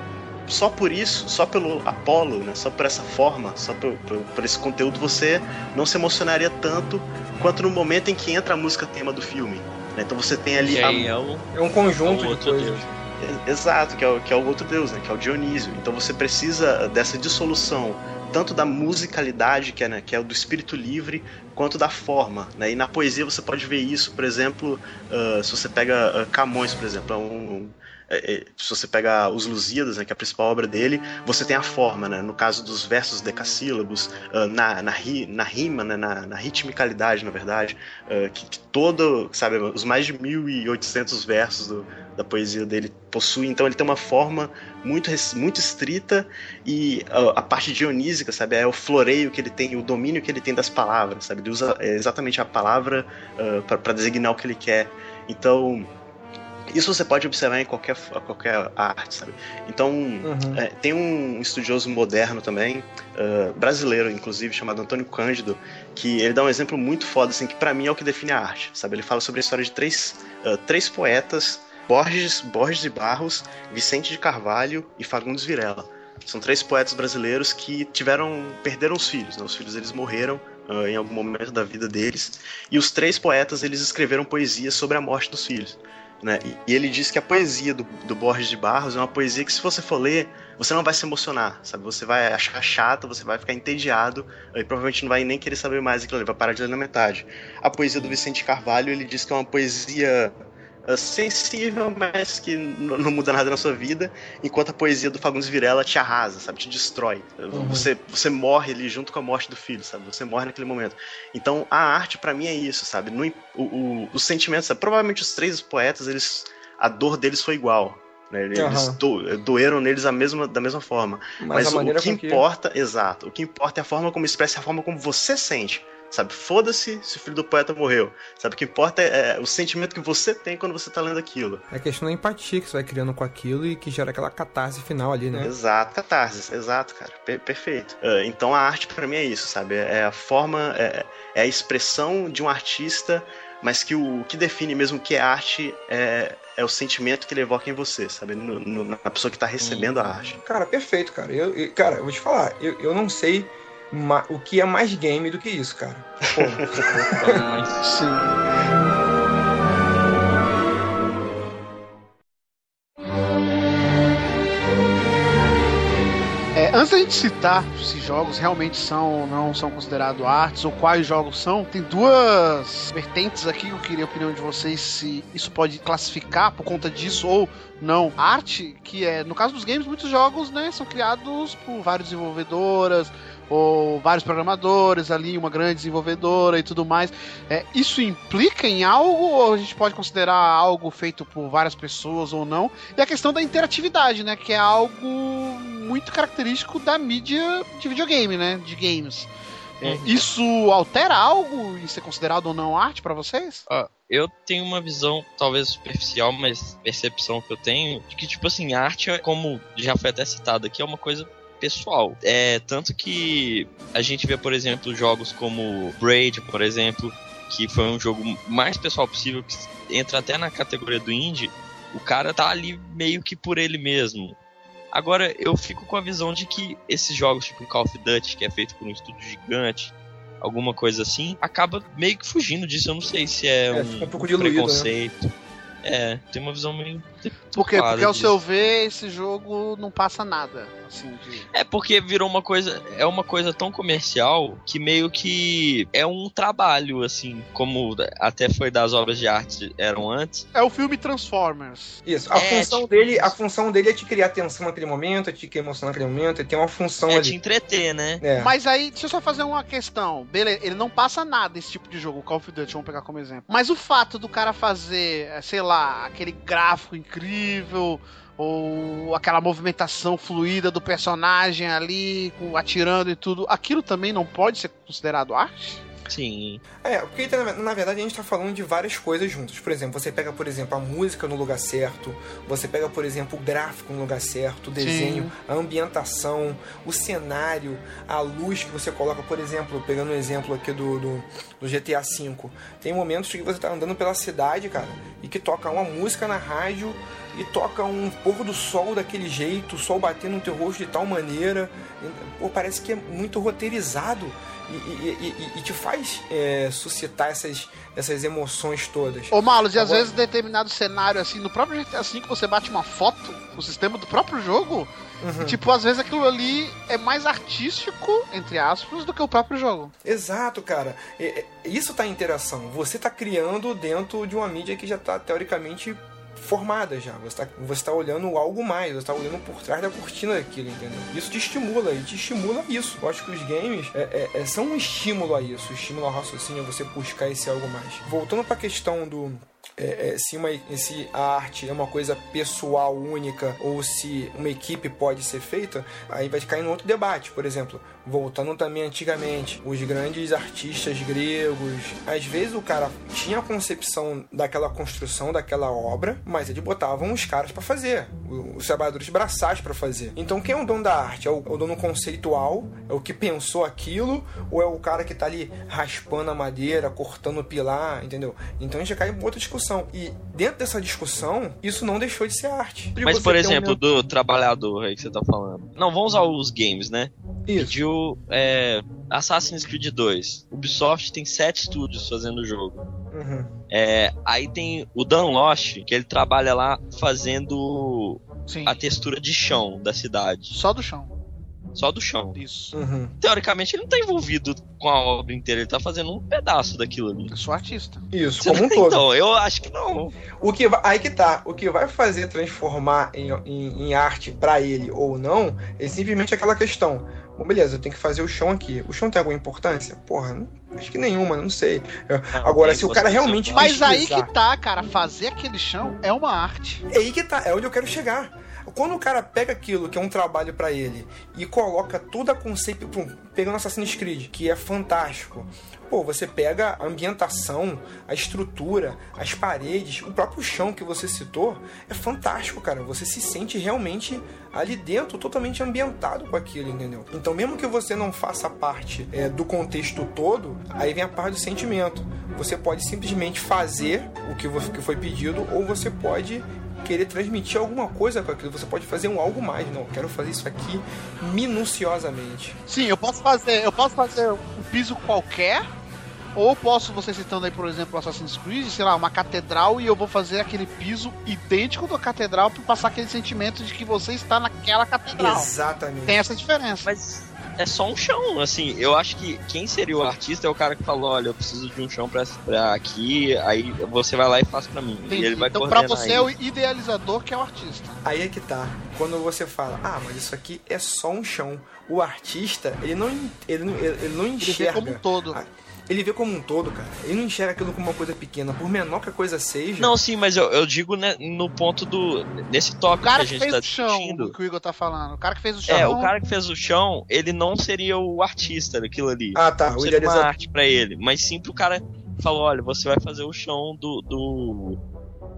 S5: só por isso, só pelo Apollo, né, só por essa forma, só por, por, por esse conteúdo, você não se emocionaria tanto quanto no momento em que entra a música tema do filme. né? Então você tem ali
S4: E
S5: a-
S4: aí é
S3: É um conjunto
S4: o
S3: de
S4: outro
S3: coisas.
S4: deus.
S5: Exato, que é, o, que é o outro deus, né? Que é o Dionísio. Então você precisa dessa dissolução, tanto da musicalidade, que é, né, que é do espírito livre, quanto da forma. Né? E na poesia você pode ver isso, por exemplo, ah, se você pega ah, Camões, por exemplo, é um. um- é- é, se você pega os Lusíadas, né, que é a principal obra dele, você tem a forma, né? No caso dos versos decassílabos, ah, na, na, ri- na rima, né, na, na ritmicalidade, na verdade, ah, que, que todo, sabe, os mais de 1800 versos do, da poesia dele possui. Então ele tem uma forma muito, muito estrita e a, a parte dionísica, sabe, é o floreio que ele tem, o domínio que ele tem das palavras, sabe, ele usa é, exatamente a palavra para designar o que ele quer. Então isso você pode observar em qualquer, qualquer arte, sabe? Então,
S3: Uhum.
S5: é, tem um estudioso moderno também, ah, brasileiro inclusive, chamado Antônio Cândido, que ele dá um exemplo muito foda, assim, que pra mim é o que define a arte, sabe? Ele fala sobre a história de três, ah, três poetas, Borges, Borges de Barros, Vicente de Carvalho e Fagundes Virela. São três poetas brasileiros que tiveram, perderam os filhos, né? Os filhos eles morreram ah, em algum momento da vida deles, e os três poetas eles escreveram poesias sobre a morte dos filhos. Né? E, ele diz que a poesia do, do Borges de Barros é uma poesia que, se você for ler, você não vai se emocionar, sabe? Você vai achar chata, você vai ficar entediado e provavelmente não vai nem querer saber mais aquilo ali, vai parar de ler na metade. A poesia do Vicente Carvalho, ele diz que é uma poesia ah, sensível, mas que não muda nada na sua vida, enquanto a poesia do Fagundes Virela te arrasa, sabe? Te destrói. Você, você morre ali junto com a morte do filho, sabe? Você morre naquele momento. Então, a arte pra mim é isso, sabe? No, o, o, os sentimentos, sabe? provavelmente os três poetas, eles a dor deles foi igual. Né? Eles
S3: Aham.
S5: do- doeram neles a mesma, da mesma forma.
S3: Mas,
S5: Mas, o que importa, exato, o que importa é a forma como expressa, a forma como você sente. Sabe, foda-se se o filho do poeta morreu. Sabe, o que importa é, é o sentimento que você tem quando você tá lendo aquilo.
S3: É a questão da empatia que você vai criando com aquilo e que gera aquela catarse final ali, né?
S5: Exato, catarse, exato, cara, per- perfeito. Ah, então a arte pra mim é isso, sabe? É a forma, é, é a expressão de um artista, mas que o, o que define mesmo o que é arte é, é o sentimento que ele evoca em você, sabe? No- no- na pessoa que tá recebendo a arte.
S3: Cara, perfeito, cara. Eu, eu- cara, eu vou te falar, eu, eu não sei ma- o que é mais game do que isso, cara. Pô.
S2: É, antes da gente citar se jogos realmente são ou não são considerados artes, ou quais jogos são, tem duas vertentes aqui que eu queria a opinião de vocês se isso pode classificar por conta disso ou não arte, que é, no caso dos games, muitos jogos né, são criados por várias desenvolvedoras, ou vários programadores ali, uma grande desenvolvedora e tudo mais. É, isso implica em algo ou a gente pode considerar algo feito por várias pessoas ou não? E a questão da interatividade, né? Que é algo muito característico da mídia de videogame, né? De games. É,
S4: Uhum.
S2: Isso altera algo em ser considerado ou não arte pra vocês?
S4: Ó, eu tenho uma visão, talvez superficial, mas percepção que eu tenho, de que, tipo assim, arte, como já foi até citado aqui, é uma coisa pessoal. É tanto que a gente vê, por exemplo, jogos como Braid, por exemplo, que foi um jogo mais pessoal possível, que entra até na categoria do indie. O cara tá ali meio que por ele mesmo. Agora, eu fico com a visão de que esses jogos, tipo Call of Duty, que é feito por um estúdio gigante, alguma coisa assim, acaba meio que fugindo disso. Eu não sei se é,
S3: É,
S4: um,
S3: um pouco diluído, né?
S4: preconceito. É, tem uma visão meio.
S2: Por quê?
S4: causa
S2: Porque ao
S4: disso.
S2: seu ver, esse jogo não passa nada. Assim, de...
S4: É porque virou uma coisa, é uma coisa tão comercial que meio que é um trabalho, assim, como até foi das obras de arte eram antes.
S2: É o filme Transformers.
S3: Isso. A
S4: É,
S3: função
S4: tipo
S3: dele, a função dele é te criar atenção naquele momento, é te criar emoção naquele momento, é ter uma função
S4: É
S3: ali.
S4: te entreter, né?
S3: É.
S2: Mas aí, deixa eu só fazer uma questão. Beleza, ele não passa nada esse tipo de jogo, o Call of Duty, vamos pegar como exemplo. Mas o fato do cara fazer, sei lá, aquele gráfico incrível, ou aquela movimentação fluida do personagem ali, atirando e tudo, aquilo também não pode ser considerado arte?
S4: Sim.
S3: É, porque na, na verdade a gente tá falando de várias coisas juntas. Por exemplo, você pega, por exemplo, a música no lugar certo, você pega, por exemplo, o gráfico no lugar certo, o desenho, a ambientação, o cenário, a luz que você coloca, por exemplo, pegando um exemplo aqui do, do, do GTA V. Tem momentos que você tá andando pela cidade, cara, e que toca uma música na rádio e toca um pôr do sol daquele jeito, o sol batendo no teu rosto de tal maneira. Pô, parece que é muito roteirizado e, e- e- te faz é, suscitar essas, essas emoções todas.
S2: Ô, Malus, e às
S3: Agora-
S2: vezes determinado cenário, assim, no próprio GTA V, você bate uma foto, o sistema do próprio jogo,
S3: Uhum.
S2: e, tipo, às vezes aquilo ali é mais artístico, entre aspas, do que o próprio jogo.
S3: Exato, cara. Isso tá em interação. Você tá criando dentro de uma mídia que já tá teoricamente formada já. Você tá, você tá olhando algo mais, você tá olhando por trás da cortina daquilo, entendeu? Isso te estimula, e te estimula isso. Eu acho que os games é, é- é- são um estímulo a isso, um estímulo ao raciocínio, a você buscar esse algo mais. Voltando pra questão do. é, é, se, uma, se a arte é uma coisa pessoal, única, ou se uma equipe pode ser feita, aí vai cair no outro debate. Por exemplo, voltando também antigamente, os grandes artistas gregos, às vezes o cara tinha a concepção daquela construção, daquela obra, mas ele botavam os caras pra fazer, os trabalhadores braçais pra fazer. Então quem é o dono da arte? É o, é o dono conceitual? É o que pensou aquilo? Ou é o cara que tá ali raspando a madeira, cortando o pilar, entendeu? Então a gente cai em outra discussão. E dentro dessa discussão, isso não deixou de ser arte.
S4: Mas,
S3: Você
S4: por
S3: um
S4: exemplo,
S3: men-
S4: do trabalhador aí que você tá falando. Não, vamos usar os games, né?
S3: Isso.
S4: Pediu é, Assassin's Creed 2. Ubisoft tem sete estúdios fazendo o jogo.
S3: Uhum.
S4: É, aí tem o Dan Lost, que ele trabalha lá fazendo
S2: Sim.
S4: a textura de chão da cidade.
S2: Só do chão.
S4: Só do chão.
S2: Isso.
S3: Uhum.
S4: Teoricamente, ele não tá envolvido com a obra inteira, ele tá fazendo um pedaço daquilo ali.
S2: Eu sou artista.
S3: Isso, como um todo.
S4: Então, eu acho que não.
S3: O que vai, aí que tá. O que vai fazer transformar em, em, em arte pra ele ou não é simplesmente aquela questão. Bom, beleza, eu tenho que fazer o chão aqui. O chão tem alguma importância? Porra, não- acho que nenhuma, não sei.
S4: Não,
S3: Agora, se o cara realmente
S2: Mas aí que tá, cara. Fazer aquele chão é uma arte.
S3: É aí que tá, é onde eu quero chegar. Quando o cara pega aquilo que é um trabalho pra ele e coloca toda a conceito, pum, pegando Assassin's Creed, que é fantástico. Pô, você pega a ambientação, a estrutura, as paredes, o próprio chão que você citou, é fantástico, cara. Você se sente realmente ali dentro, totalmente ambientado com aquilo, entendeu? Então, mesmo que você não faça parte é, do contexto todo, aí vem a parte do sentimento. Você pode simplesmente fazer o que foi pedido, ou você pode querer transmitir alguma coisa com aquilo. Você pode fazer um algo mais. Não, quero fazer isso aqui minuciosamente.
S2: Sim, eu posso fazer. Eu posso fazer um piso qualquer. Ou posso, você citando aí, por exemplo, Assassin's Creed, sei lá, uma catedral e eu vou fazer aquele piso idêntico da catedral para passar aquele sentimento de que você está naquela catedral.
S3: Exatamente.
S2: Tem essa diferença.
S4: Mas é só um chão, assim. Eu acho que quem seria o artista é o cara que falou: olha, eu preciso de um chão pra, pra aqui, aí você vai lá e faz pra mim.
S2: Entendi.
S4: E ele vai
S2: então, pra você é o idealizador que é o artista.
S3: Aí é que tá. Quando você fala, ah, mas isso aqui é só um chão. O artista, ele não, ele não, ele ele não
S2: Ele vê
S3: enxerga.
S2: como um todo.
S3: Ele vê como um todo, cara. Ele não enxerga aquilo como uma coisa pequena. Por menor que a coisa seja.
S4: Não, sim, mas eu, eu digo né, no ponto do. Nesse
S2: O
S4: tópico que
S2: cara
S4: a
S2: que
S4: gente
S2: fez
S4: tá
S2: o chão,
S4: discutindo.
S2: que o Igor tá falando. O cara que fez o chão.
S4: É, o cara que fez o chão, ele não seria o artista daquilo ali.
S3: Ah, tá.
S4: não
S3: O
S4: seria uma
S3: idealizador.
S4: arte pra ele. Mas sim pro cara que falou: olha, você vai fazer o chão do. do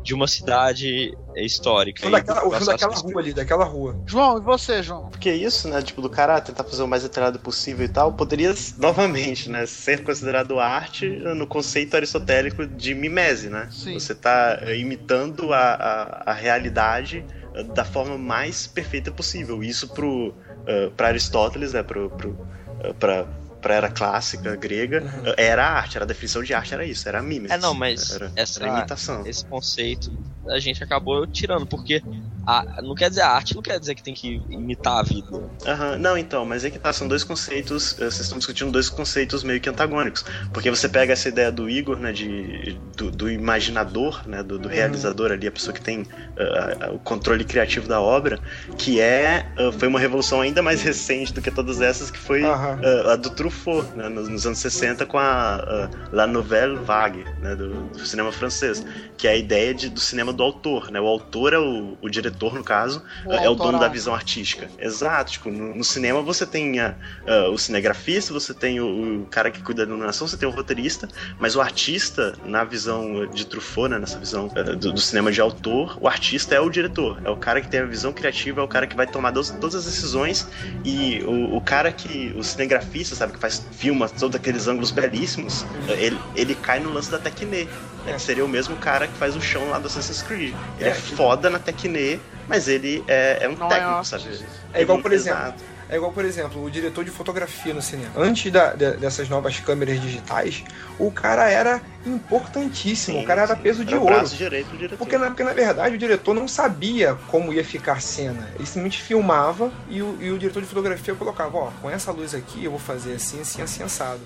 S4: de uma cidade histórica.
S3: Daquela, o daquela rua ali, daquela rua.
S2: João, e você, João?
S5: Porque isso, né, tipo, do cara tentar fazer o mais detalhado possível e tal, poderia, novamente, né, ser considerado arte no conceito aristotélico de mimese, né?
S2: Sim.
S5: Você tá eh, imitando a, a, a realidade eh, da forma mais perfeita possível. Isso pro, eh, pra Aristóteles, né, pro, pro, eh, pra pra era clássica grega, era arte, era a definição de arte, era isso, era mimes.
S4: É, não, mas
S5: era,
S4: essa,
S5: era imitação.
S4: esse conceito a gente acabou tirando, porque a- não quer dizer a arte, não quer dizer que tem que imitar a vida.
S5: Aham, Não, então, mas é que tá, são dois conceitos, eh, vocês estão discutindo dois conceitos meio que antagônicos. Porque você pega essa ideia do Igor, né, de, do, do imaginador, né, do, do realizador ali, a pessoa que tem ah, o controle criativo da obra, que é, ah, foi uma revolução ainda mais recente do que todas essas, que foi
S3: Aham.
S5: ah, a do Truffaut, né, nos, nos anos 60, com a La Nouvelle Vague, né, do, do cinema francês, que é a ideia de, do cinema do autor, né, o autor é o, o diretor, no caso,
S2: O
S5: é o dono da visão artística. Exato, tipo, no, no cinema você tem a- a- o cinegrafista, você tem o, o cara que cuida da iluminação, você tem o roteirista, mas o artista, na visão de Truffaut, né, nessa visão eh, do, do cinema de autor, o artista é o diretor, é o cara que tem a visão criativa, é o cara que vai tomar dos- todas as decisões e o, o cara que, o cinegrafista, sabe, que faz, filma todos aqueles ângulos belíssimos, eh, ele, ele cai no lance da tecne, né, que seria o mesmo cara que faz o chão lá do Assassin's Creed. Ele é,
S3: É.
S5: foda na tecne, mas ele é, é um
S2: Não é
S5: técnico,
S2: artista.
S5: sabe?
S3: É igual,
S5: Ele-
S3: por exemplo,
S5: exato.
S3: É igual, por exemplo, o diretor de fotografia no cinema. Antes da- de- dessas novas câmeras digitais, o cara era importantíssimo. o cara era
S5: sim.
S3: peso de
S5: Era o
S3: ouro.
S5: direito do diretor.
S3: Porque na, porque na verdade o diretor não sabia como ia ficar a cena. Ele simplesmente filmava e o, e o diretor de fotografia colocava, ó, com essa luz aqui eu vou fazer assim, assim, assim, assado.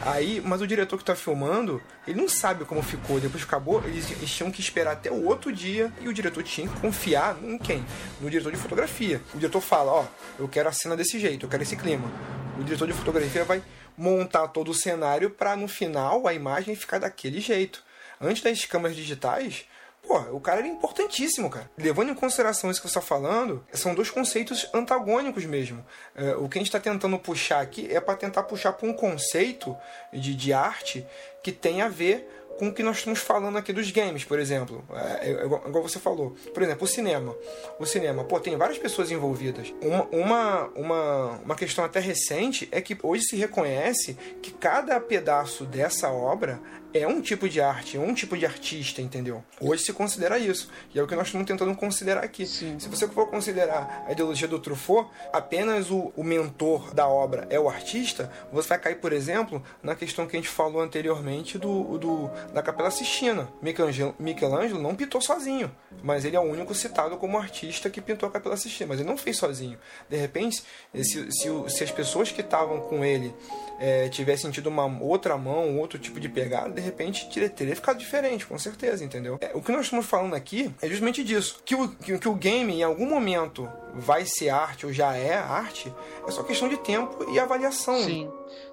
S3: Aí, mas o diretor que tá filmando, ele não sabe como ficou. Depois que acabou, eles, eles tinham que esperar até o outro dia e o diretor tinha que confiar em quem? No diretor de fotografia. O diretor fala, ó, eu quero a cena desse jeito, eu quero esse clima. O diretor de fotografia vai montar todo o cenário para no final a imagem ficar daquele jeito. Antes das câmeras digitais, Pô, o cara era importantíssimo, cara. Levando em consideração isso que você está falando, são dois conceitos antagônicos mesmo. É, o que a gente está tentando puxar aqui é para tentar puxar para um conceito de, de arte que tem a ver com o que nós estamos falando aqui dos games, por exemplo. É, é igual, igual você falou. Por exemplo, o cinema. O cinema, pô, tem várias pessoas envolvidas. Uma, uma, uma, uma questão até recente é que hoje se reconhece que cada pedaço dessa obra é um tipo de arte, é um tipo de artista, entendeu? Hoje se considera isso. E é o que nós estamos tentando considerar aqui. Se você for considerar a ideologia do Truffaut, apenas o, o mentor da obra é o artista, você vai cair, por exemplo, na questão que a gente falou anteriormente do, do da Capela Sistina. Michelangelo, Michelangelo não pintou sozinho, mas ele é o único citado como artista que pintou a Capela Sistina, mas ele não fez sozinho. De repente, se, se, se as pessoas que estavam com ele é, tivessem tido uma outra mão, outro tipo de pegada, repente teria, ficado diferente, com certeza, entendeu? É, o que nós estamos falando aqui é justamente disso. Que o, que, que o game, em algum momento, vai ser arte ou já é arte, é só questão de tempo e avaliação.
S2: Sim.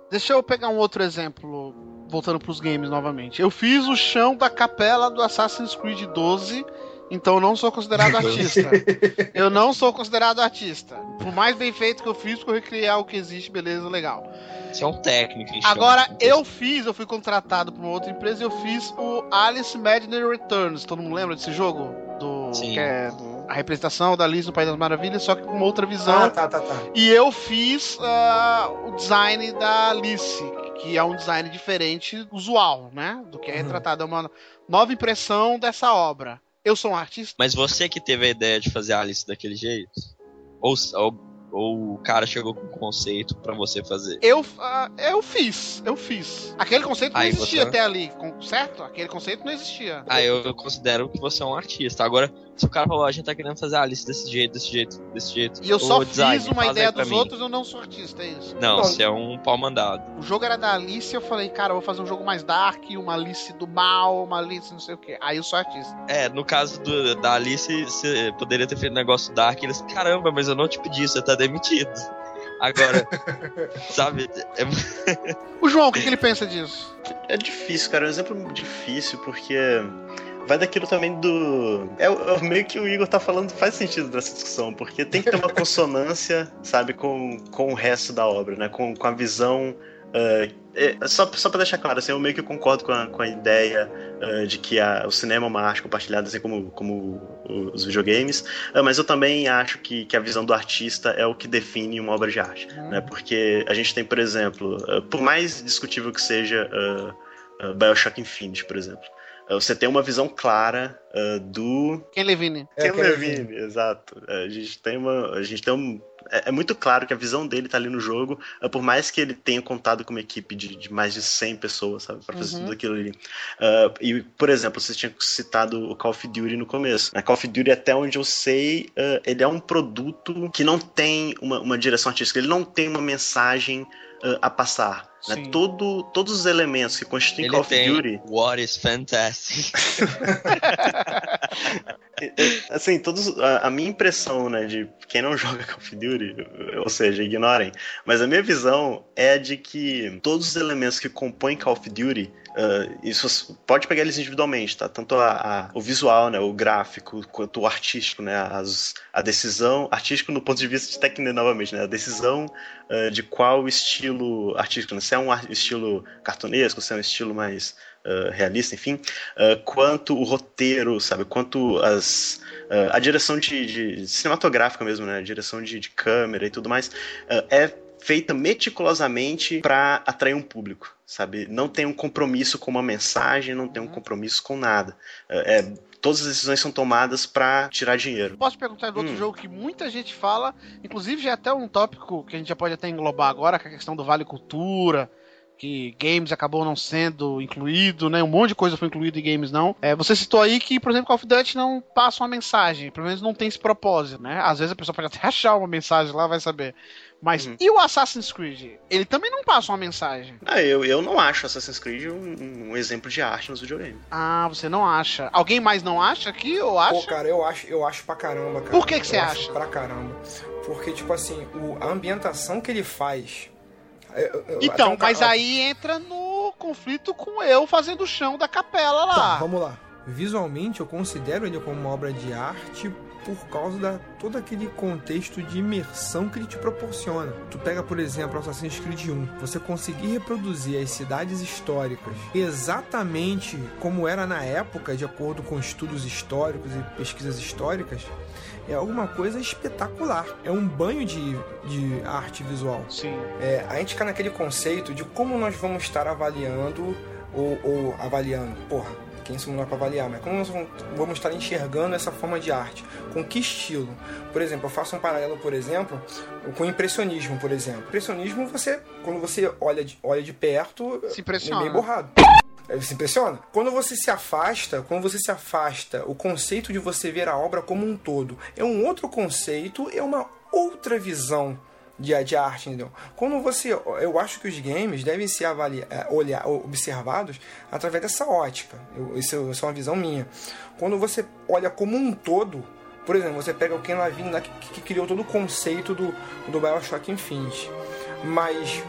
S2: Deixa eu pegar um outro exemplo, voltando pros games novamente. Eu fiz o chão da capela do Assassin's Creed 12, então eu não sou considerado artista. Eu não sou considerado artista. Por mais bem feito que eu fiz, porque eu recriei algo que existe, beleza, legal.
S4: Você é um técnico.
S2: Agora, eu fiz, eu fui contratado por uma outra empresa e eu fiz o Alice Imaginary Returns. Todo mundo lembra desse jogo? Do,
S4: Sim.
S2: Que é a representação da Alice no País das Maravilhas, só que com uma outra visão.
S3: Ah, tá, tá, tá.
S2: E eu fiz ah, o design da Alice, que é um design diferente, usual, né? Do que é
S3: Uhum.
S2: retratado. É uma nova impressão dessa obra. Eu sou um artista.
S4: Mas você que teve a ideia de fazer a Alice daquele jeito? Ou, ou, ou o cara chegou com um conceito pra você fazer?
S2: Eu, ah, eu fiz, eu fiz. Aquele conceito não
S4: Aí
S2: existia
S4: você-
S2: até ali, certo? Aquele conceito não existia.
S4: Ah, eu, eu considero que você é um artista. Agora, se o cara falou, a gente tá querendo fazer a Alice desse jeito, desse jeito, desse jeito.
S2: E eu só
S4: design,
S2: fiz uma ideia dos
S4: mim.
S2: outros, eu não sou artista, é isso.
S4: Não, você é um pau mandado.
S2: O jogo era da Alice, eu falei, cara, eu vou fazer um jogo mais dark, uma Alice do mal, uma Alice não sei o que. Aí eu sou artista.
S4: É, no caso do, da Alice, você poderia ter feito um negócio dark. e Eles, caramba, mas eu não te pedi, você tá demitido. Agora, sabe, é-
S2: O João, o que, que ele pensa disso?
S5: É difícil, cara. É um exemplo difícil, porque vai daquilo também do. É, o- é meio que o Igor tá falando faz sentido nessa discussão, porque tem que ter uma consonância, sabe, com, com o resto da obra, né? Com, com a visão. ah, é, só, só pra deixar claro, assim, eu meio que concordo com a, com a ideia ah, de que a- o cinema é uma arte compartilhada, assim como, como os videogames, ah, mas eu também acho que, que a visão do artista é o que define uma obra de arte, né? Porque a gente tem, por exemplo, por mais discutível que seja Bioshock Infinite, por exemplo, você tem uma visão clara ah, do
S2: Ken Levine.
S3: É,
S5: Ken
S3: aquele-
S5: Levine, exato. A gente tem uma, a gente tem um, é, é muito claro que a visão dele tá ali no jogo, uh, por mais que ele tenha contado com uma equipe de, de mais de 100 pessoas, sabe, pra fazer
S2: Uhum.
S5: tudo aquilo ali. Uh, e, por exemplo, você tinha citado o Call of Duty no começo. Na Call of Duty, até onde eu sei, uh, ele é um produto que não tem uma, uma direção artística, ele não tem uma mensagem uh, a passar. Né? Todo, todos os elementos que constituem
S4: Ele
S5: Call of
S4: tem
S5: Duty
S4: What is Fantastic.
S5: assim, todos a, a minha impressão, né, de quem não joga Call of Duty, ou seja, ignorem, mas a minha visão é de que todos os elementos que compõem Call of Duty, ah, isso pode pegar eles individualmente, tá? Tanto a, a- o visual, né, o gráfico, quanto o artístico, né, as, a decisão artístico no ponto de vista de técnica novamente, né, a decisão ah, de qual estilo artístico, né, se é um estilo cartunesco, se é um estilo mais ah, realista, enfim, ah, quanto o roteiro, sabe, quanto as ah, a direção de, de cinematográfica mesmo, né, a direção de, de câmera e tudo mais, é feita meticulosamente para atrair um público, sabe? Não tem um compromisso com uma mensagem, não tem um compromisso com nada. É- todas as decisões são tomadas para tirar dinheiro.
S2: Posso perguntar do outro
S5: Hum.
S2: jogo que muita gente fala, inclusive já é até um tópico que a gente já pode até englobar agora, que é a questão do Vale Cultura, que games acabou não sendo incluído, né? Um monte de coisa foi incluído e games não. É, você citou aí que, por exemplo, Call of Duty não passa uma mensagem, pelo menos não tem esse propósito, né? Às vezes a pessoa pode até achar uma mensagem lá, vai saber. Mas
S5: Uhum.
S2: e o Assassin's Creed? Ele também não passa uma mensagem.
S5: Ah, eu, eu não acho Assassin's Creed um, um exemplo de arte nos videogames.
S2: Ah, você não acha? Alguém mais não acha aqui ou acha?
S3: Pô, cara, eu acho, eu acho pra caramba, cara.
S2: Por que que você
S3: Eu acho
S2: acha?
S3: Pra caramba. Porque, tipo assim, o, a ambientação que ele faz. É, eu- eu- até
S2: Então,
S3: ca-
S2: mas aí entra no conflito com eu fazendo o chão da capela lá.
S3: Tá, vamos lá. Visualmente, eu considero ele como uma obra de arte por causa da todo aquele contexto de imersão que ele te proporciona. Tu pega, por exemplo, Assassin's Creed 1, você conseguir reproduzir as cidades históricas exatamente como era na época, de acordo com estudos históricos e pesquisas históricas, é alguma coisa espetacular. É um banho de, de arte visual.
S2: Sim.
S3: É, a gente cai naquele conceito de como nós vamos estar avaliando ou, ou avaliando, porra, quem somos nós para avaliar, mas como nós vamos- estar enxergando essa forma de arte? Com que estilo? Por exemplo, eu faço um paralelo, por exemplo, com o impressionismo, por exemplo. Impressionismo, você, quando você olha de, olha de perto,
S2: Se
S3: é
S2: impressiona.
S3: meio borrado. É, Se impressiona? Quando você se afasta, quando você se afasta, o conceito de você ver a obra como um todo é um outro conceito, é uma outra visão de, de arte, entendeu? Quando você, eu acho que os games devem ser avalia, eh, olhar, observados através dessa ótica. Eu, isso, é- isso é uma visão minha. Quando você olha como um todo, por exemplo, você pega o Ken Levine lá que, que criou todo o conceito do, do Bioshock Infinite, mas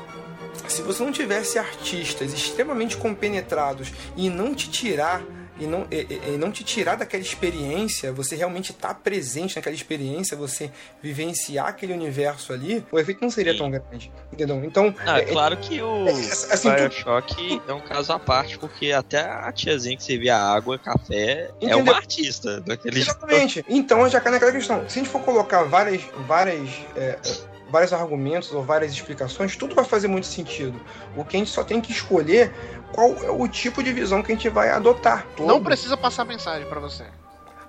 S3: se você não tivesse artistas extremamente compenetrados e não te tirar e não, e, e- não te tirar daquela experiência, você realmente estar presente naquela experiência, você vivenciar aquele universo ali, o efeito não seria
S4: Sim.
S3: tão grande, entendeu? Então,
S4: Ah,
S3: é-
S4: é claro que o
S3: assim, tu-
S4: Bioshock é um caso à parte, porque até a tiazinha que servia água, café, é
S3: Entendeu?
S4: uma artista daquele
S3: Exatamente. Então já cai naquela questão. Se a gente for colocar várias, várias, é, é, vários argumentos ou várias explicações, tudo vai fazer muito sentido. O que a gente só tem que escolher qual é o tipo de visão que a gente vai adotar.
S2: Não
S3: Todo.
S2: precisa passar mensagem pra você.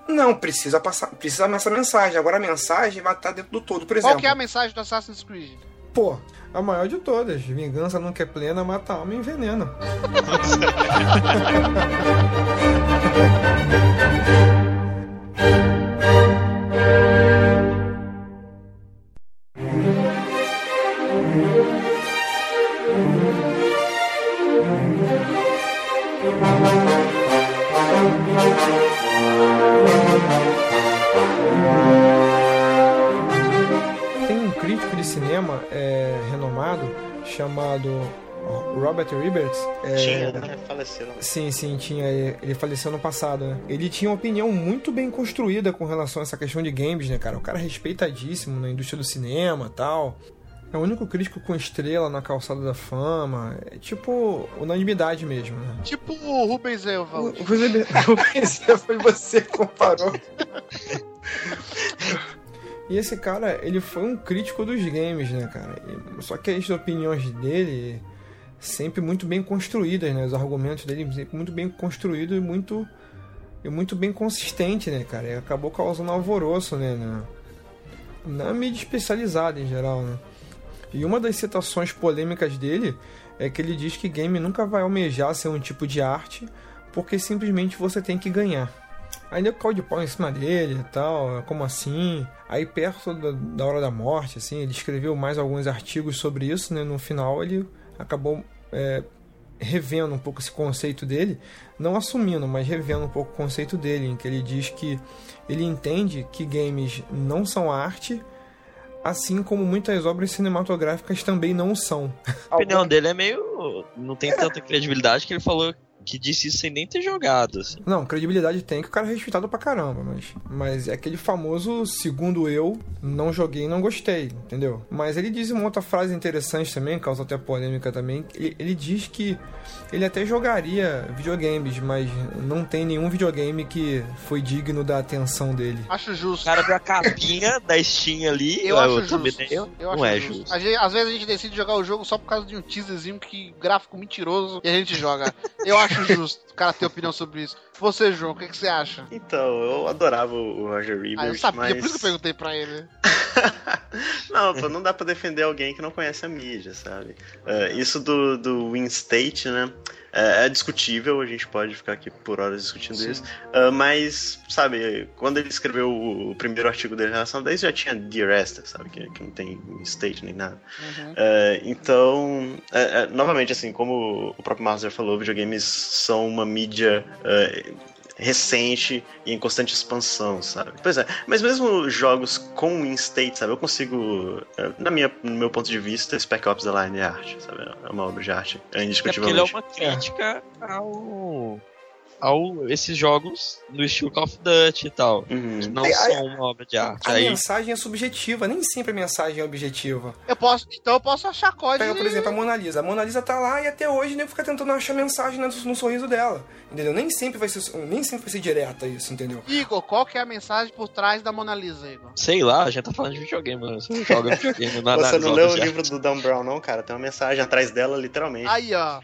S3: Não, precisa passar, precisa essa mensagem. Agora a mensagem vai estar dentro do todo. Por
S2: Qual
S3: exemplo,
S2: que é a mensagem do Assassin's Creed?
S3: pô, a maior de todas. Vingança nunca é plena, mata a alma e envenena. cinema é, renomado chamado Robert Roberts. É,
S5: Tinha, né? Faleceu. né?
S3: Sim, sim, tinha. Ele faleceu no passado, né? Ele tinha uma opinião muito bem construída com relação a essa questão de games, né, cara? O cara é respeitadíssimo na indústria do cinema tal. É o único crítico com estrela na calçada da fama. É tipo unanimidade mesmo, né?
S2: Tipo o Rubens.
S3: O- Você, você- foi você que comparou. E esse cara, ele foi um crítico dos games, né, cara? E- só que as opiniões dele sempre muito bem construídas, né? Os argumentos dele sempre muito bem construídos e muito e muito bem consistente, né, cara? E acabou causando alvoroço, né, na- na mídia especializada em geral, né? E uma das citações polêmicas dele é que ele diz que game nunca vai almejar ser um tipo de arte porque simplesmente você tem que ganhar. Aí deu caldo de pau em cima dele e tal, como assim? Aí perto da, da hora da morte, assim, ele escreveu mais alguns artigos sobre isso, né? No final ele acabou é, revendo um pouco esse conceito dele, não assumindo, mas revendo um pouco o conceito dele, em que ele diz que ele entende que games não são arte, assim como muitas obras cinematográficas também não são.
S4: A opinião dele é meio. não tem tanta credibilidade que ele falou que disse isso sem nem ter jogado, assim.
S3: Não, credibilidade tem que o cara é respeitado pra caramba, mas, mas é aquele famoso, segundo eu, não joguei e não gostei, entendeu? Mas ele diz uma outra frase interessante também, causa até polêmica também. Ele, ele diz que ele até jogaria videogames, mas não tem nenhum videogame que foi digno da atenção dele.
S2: Acho
S4: O
S2: justo.
S4: cara viu a capinha da Steam ali,
S2: Eu
S4: é
S2: acho
S4: o
S2: justo.
S4: thumbnail,
S2: Eu
S4: não
S2: acho
S4: é
S2: justo.
S4: justo.
S2: A gente- às vezes a gente decide jogar o jogo só por causa de um teaserzinho que gráfico mentiroso e a gente joga. Eu acho justo o cara ter opinião sobre isso. Você, João, o que, que você acha?
S5: Então, eu adorava o Roger Ebert,
S2: Ah, eu sabia,
S5: mas...
S2: por isso que eu perguntei pra ele.
S5: não, pô, não dá pra defender alguém que não conhece a mídia, sabe? É, isso do, do Win State, né? É, é discutível, a gente pode ficar aqui por horas discutindo
S2: Sim.
S5: isso. É, mas, sabe, quando ele escreveu o, o primeiro artigo dele em relação a isso, já tinha Dear Esther, sabe? Que, que não tem State nem nada.
S2: Uhum.
S5: É, então, é, novamente, assim, como o próprio já falou, videogames são uma mídia recente e em constante expansão, sabe? Pois é, mas mesmo jogos com in-state, sabe? Eu consigo, é, na minha, no meu ponto de vista, Spec Ops The Line é arte, sabe? É uma obra de arte, é
S4: É porque ele é
S5: indiscutivelmente.
S4: uma crítica ao. Ao esses jogos no estilo Call of Duty e tal.
S5: Uhum.
S4: Que não são uma obra de arte.
S3: A
S4: Aí,
S3: mensagem é subjetiva, nem sempre a mensagem é objetiva.
S2: Eu posso, então eu posso achar código.
S3: Pega, por exemplo, a Mona Lisa. A Mona Lisa tá lá e até hoje nem fica tentando achar mensagem no, no sorriso dela. Entendeu? Nem sempre vai ser, nem sempre vai ser direta isso, entendeu?
S2: Igor, qual que é a mensagem por trás da Mona Lisa, Igor?
S4: sei lá, a gente tá falando de videogame, mano. Você não joga videogame na
S5: Você não leu o livro do Dan Brown, não, cara? Tem uma mensagem atrás dela, literalmente.
S2: Aí, ó.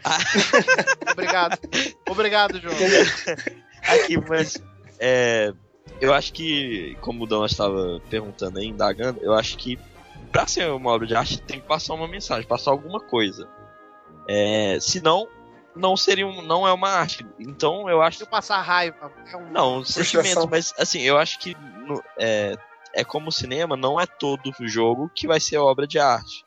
S2: Obrigado. Obrigado, João.
S4: Aqui, mas é, eu acho que, como o Dona estava perguntando aí, indagando, eu acho que pra ser uma obra de arte tem que passar uma mensagem, passar alguma coisa. É, senão, não seria um, não é uma arte. Então eu acho
S2: Se eu passar raiva, é um...
S4: não,
S3: Frustração.
S4: sentimento, mas assim, eu acho que no- é, é como o cinema, não é todo jogo que vai ser obra de arte.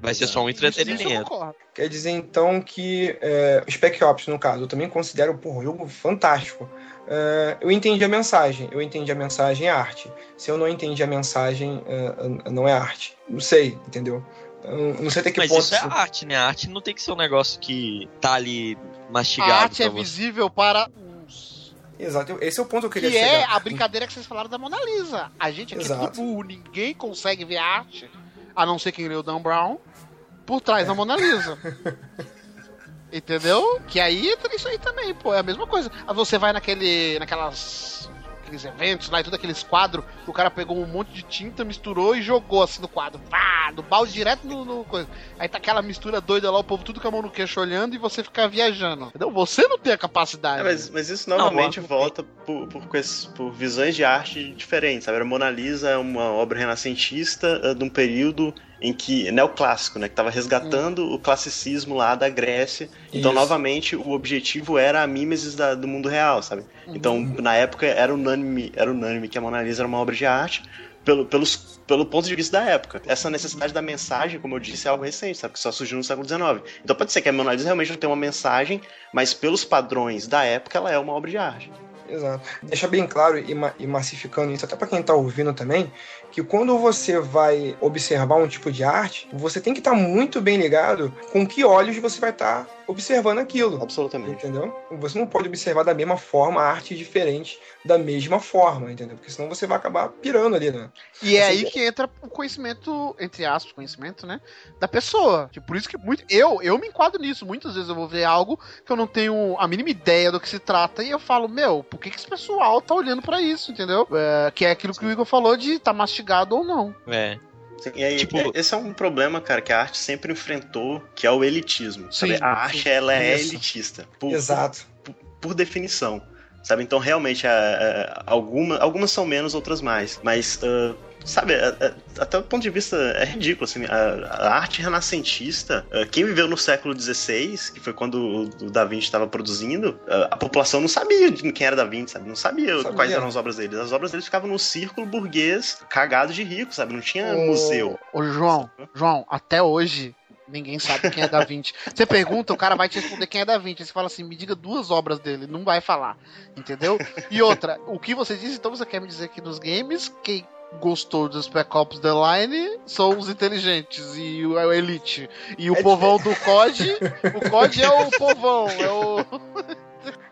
S4: Vai ser só um entretenimento.
S3: Quer dizer então que é, o Spec Ops, no caso, eu também considero um jogo fantástico. É, eu entendi a mensagem, eu entendi a mensagem é arte. Se eu não entendi a mensagem, é, não é arte. Não sei, entendeu? Eu não sei até que
S4: Mas
S3: ponto.
S4: isso é arte, né? A arte não tem que ser um negócio que tá ali
S2: A
S4: mastigado.
S2: arte é
S4: você.
S2: visível para uns.
S3: Exato, esse é o ponto que eu queria
S2: Que é
S3: chegar.
S2: a brincadeira que vocês falaram da Mona Lisa. A gente aqui é
S3: Exato.
S2: tudo burro, ninguém consegue ver a arte, a não ser quem leu Dan Brown, por trás da Mona Lisa. Entendeu? Que aí entra isso aí também, pô. É a mesma coisa. Você vai naquele. naquelas. Aqueles eventos lá e tudo aqueles quadros, que o cara pegou um monte de tinta, misturou e jogou assim no quadro. Pá, do balde direto no, no coisa. Aí tá aquela mistura doida lá, o povo tudo com a mão no queixo olhando e você fica viajando. Entendeu? Você não tem a capacidade.
S5: É, mas, mas isso novamente
S4: Não,
S5: volta por, por, por visões de arte diferentes, sabe? A Mona Lisa é uma obra renascentista eh, de um período em que neoclássico, né, que estava resgatando o classicismo lá da Grécia. Então,
S3: Isso.
S5: novamente, o objetivo era a mímesis da- do mundo real, sabe? Então, na época era unânime, era unânime que a Mona Lisa era uma obra de arte. Pelo, pelos, pelo ponto de vista da época. Essa necessidade da mensagem, como eu disse, é algo recente, sabe? Que só surgiu no século XIX. Então pode ser que a Mona Lisa realmente não tenha uma mensagem, mas pelos padrões da época, ela é uma obra de arte.
S3: Exato. Deixa bem claro e, ma- e massificando isso até para quem tá ouvindo também, que quando você vai observar um tipo de arte, você tem que estar muito bem ligado com que olhos você vai estar observando aquilo.
S5: Absolutamente.
S3: Entendeu? Você não pode observar da mesma forma arte diferente da mesma forma, entendeu? Porque senão você vai acabar pirando ali, né?
S2: E é
S3: Assim,
S2: aí que entra o conhecimento, entre aspas, conhecimento, né? Da pessoa. Tipo, por isso que muito, eu, eu me enquadro nisso. Muitas vezes eu vou ver algo que eu não tenho a mínima ideia do que se trata e eu falo, meu, por que, que esse pessoal tá olhando pra isso, entendeu? É, que é aquilo que o Igor falou de tá ou não.
S4: É.
S5: Sim, e aí,
S4: Tipo-
S5: é- esse é um problema, cara, que a arte sempre enfrentou, que é o elitismo. sabe?
S2: Sim,
S5: a arte, ela é
S3: Isso.
S5: elitista. Por,
S3: Exato.
S5: por definição. sabe? Então, realmente, a, a, alguma, algumas são menos, outras mais. Mas, uh, sabe, a, a, até o ponto de vista é ridículo, assim, a, arte renascentista, uh, quem viveu no século XVI, que foi quando o, o Da Vinci estava produzindo, a população não sabia de quem era Da Vinci, sabe? Não sabia,
S3: Sabia.
S5: quais eram as obras deles. As obras deles ficavam num círculo burguês, cagado de rico, sabe? Não tinha
S2: Ô,
S5: museu.
S2: Ô, João, João, até hoje. Ninguém sabe quem é Da Vinci. Você pergunta, o cara vai te responder quem é Da Vinci. Você fala assim, me diga duas obras dele. Não vai falar. Entendeu? E outra, o que você disse, então você quer me dizer que nos games, quem gostou dos Spec Ops The Line são os inteligentes e o, Elite. E o
S3: É
S2: povão do COD, o COD é o povão, é o.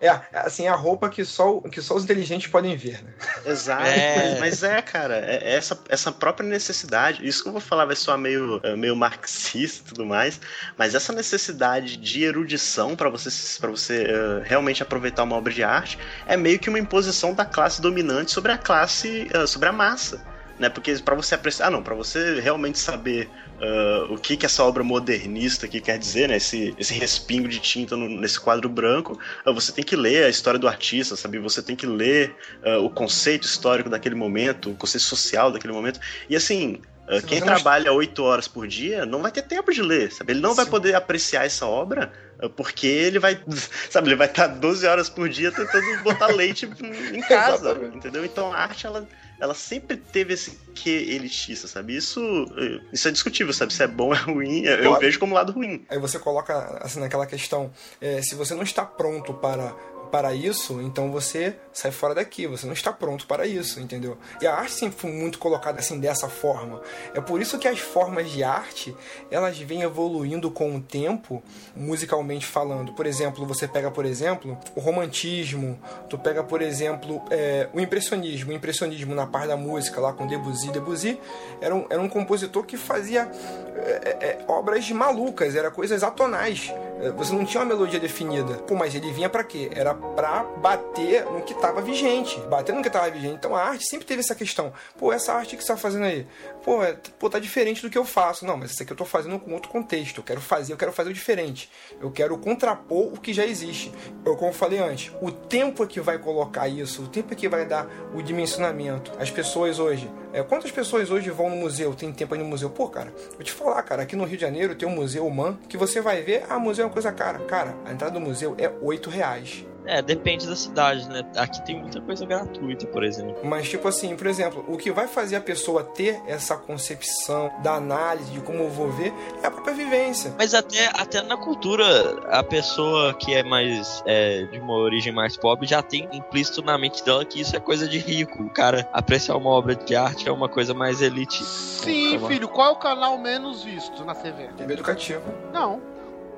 S3: É, assim, é a roupa que só, que só os inteligentes podem ver, né?
S5: Exato,
S4: É.
S5: mas é, cara, é é essa, essa própria necessidade, isso que eu vou falar vai soar meio, é, meio marxista e tudo mais, mas essa necessidade de erudição para você, pra você é, realmente aproveitar uma obra de arte é meio que uma imposição da classe dominante sobre a classe, é, sobre a massa. Né, porque para você apreciar, ah não, para você realmente saber ah, o que que essa obra modernista aqui quer dizer, né, esse, esse respingo de tinta no- nesse quadro branco, ah, você tem que ler a história do artista, sabe? Você tem que ler ah, o conceito histórico daquele momento, o conceito social daquele momento. E assim,
S3: Se
S5: quem trabalha oito horas por dia não vai ter tempo de ler, sabe? Ele não vai
S3: Sim.
S5: poder apreciar essa obra porque ele vai, sabe, ele vai estar 12 horas por dia tentando botar leite em casa, entendeu? Então a arte, ela, ela sempre teve esse que elitista, sabe? Isso, eh, isso é discutível, sabe? Se é bom ou é ruim, eu
S3: Claro.
S5: vejo como lado ruim.
S3: Aí você coloca assim naquela questão, é, se você não está pronto para para isso, então você sai fora daqui, você não está pronto para isso, entendeu? E a arte sempre foi muito colocada assim dessa forma. É por isso que as formas de arte, elas vêm evoluindo com o tempo, musicalmente falando. Por exemplo, você pega, por exemplo, o romantismo, tu pega, por exemplo, é, o impressionismo. O impressionismo na parte da música, lá com Debussy. Debussy era um, era um compositor que fazia é, é, obras malucas, era coisas atonais. É, Você não tinha uma melodia definida. Pô, mas ele vinha pra quê? Era pra bater no que tava vigente. Bater no que tava vigente. Então a arte sempre teve essa questão. Pô, essa arte que você tá fazendo aí, pô, é, pô, tá diferente do que eu faço. Não, mas isso aqui eu tô fazendo com outro contexto. Eu quero fazer, eu quero fazer o diferente. Eu quero contrapor o que já existe. Eu, como eu falei antes, o tempo é que vai colocar isso, o tempo é que vai dar o dimensionamento. As pessoas hoje, é, quantas pessoas hoje vão no museu, tem tempo aí no museu? Pô, cara, vou te falar, cara, aqui no Rio de Janeiro tem um museu humano que você vai ver, ah, museu é uma coisa cara. Cara, a entrada do museu é 8 reais.
S4: É, depende da cidade, né? Aqui tem muita coisa gratuita, por exemplo.
S3: Mas, tipo assim, por exemplo, o que vai fazer a pessoa ter essa concepção da análise de como eu vou ver é a própria vivência.
S4: Mas até, até na cultura, a pessoa que é mais é, de uma origem mais pobre já tem implícito na mente dela que isso é coisa de rico. O cara apreciar uma obra de arte é uma coisa mais elite.
S2: Sim,
S4: bom.
S2: filho, qual é o canal menos visto na TV?
S3: TV educativa.
S2: Não.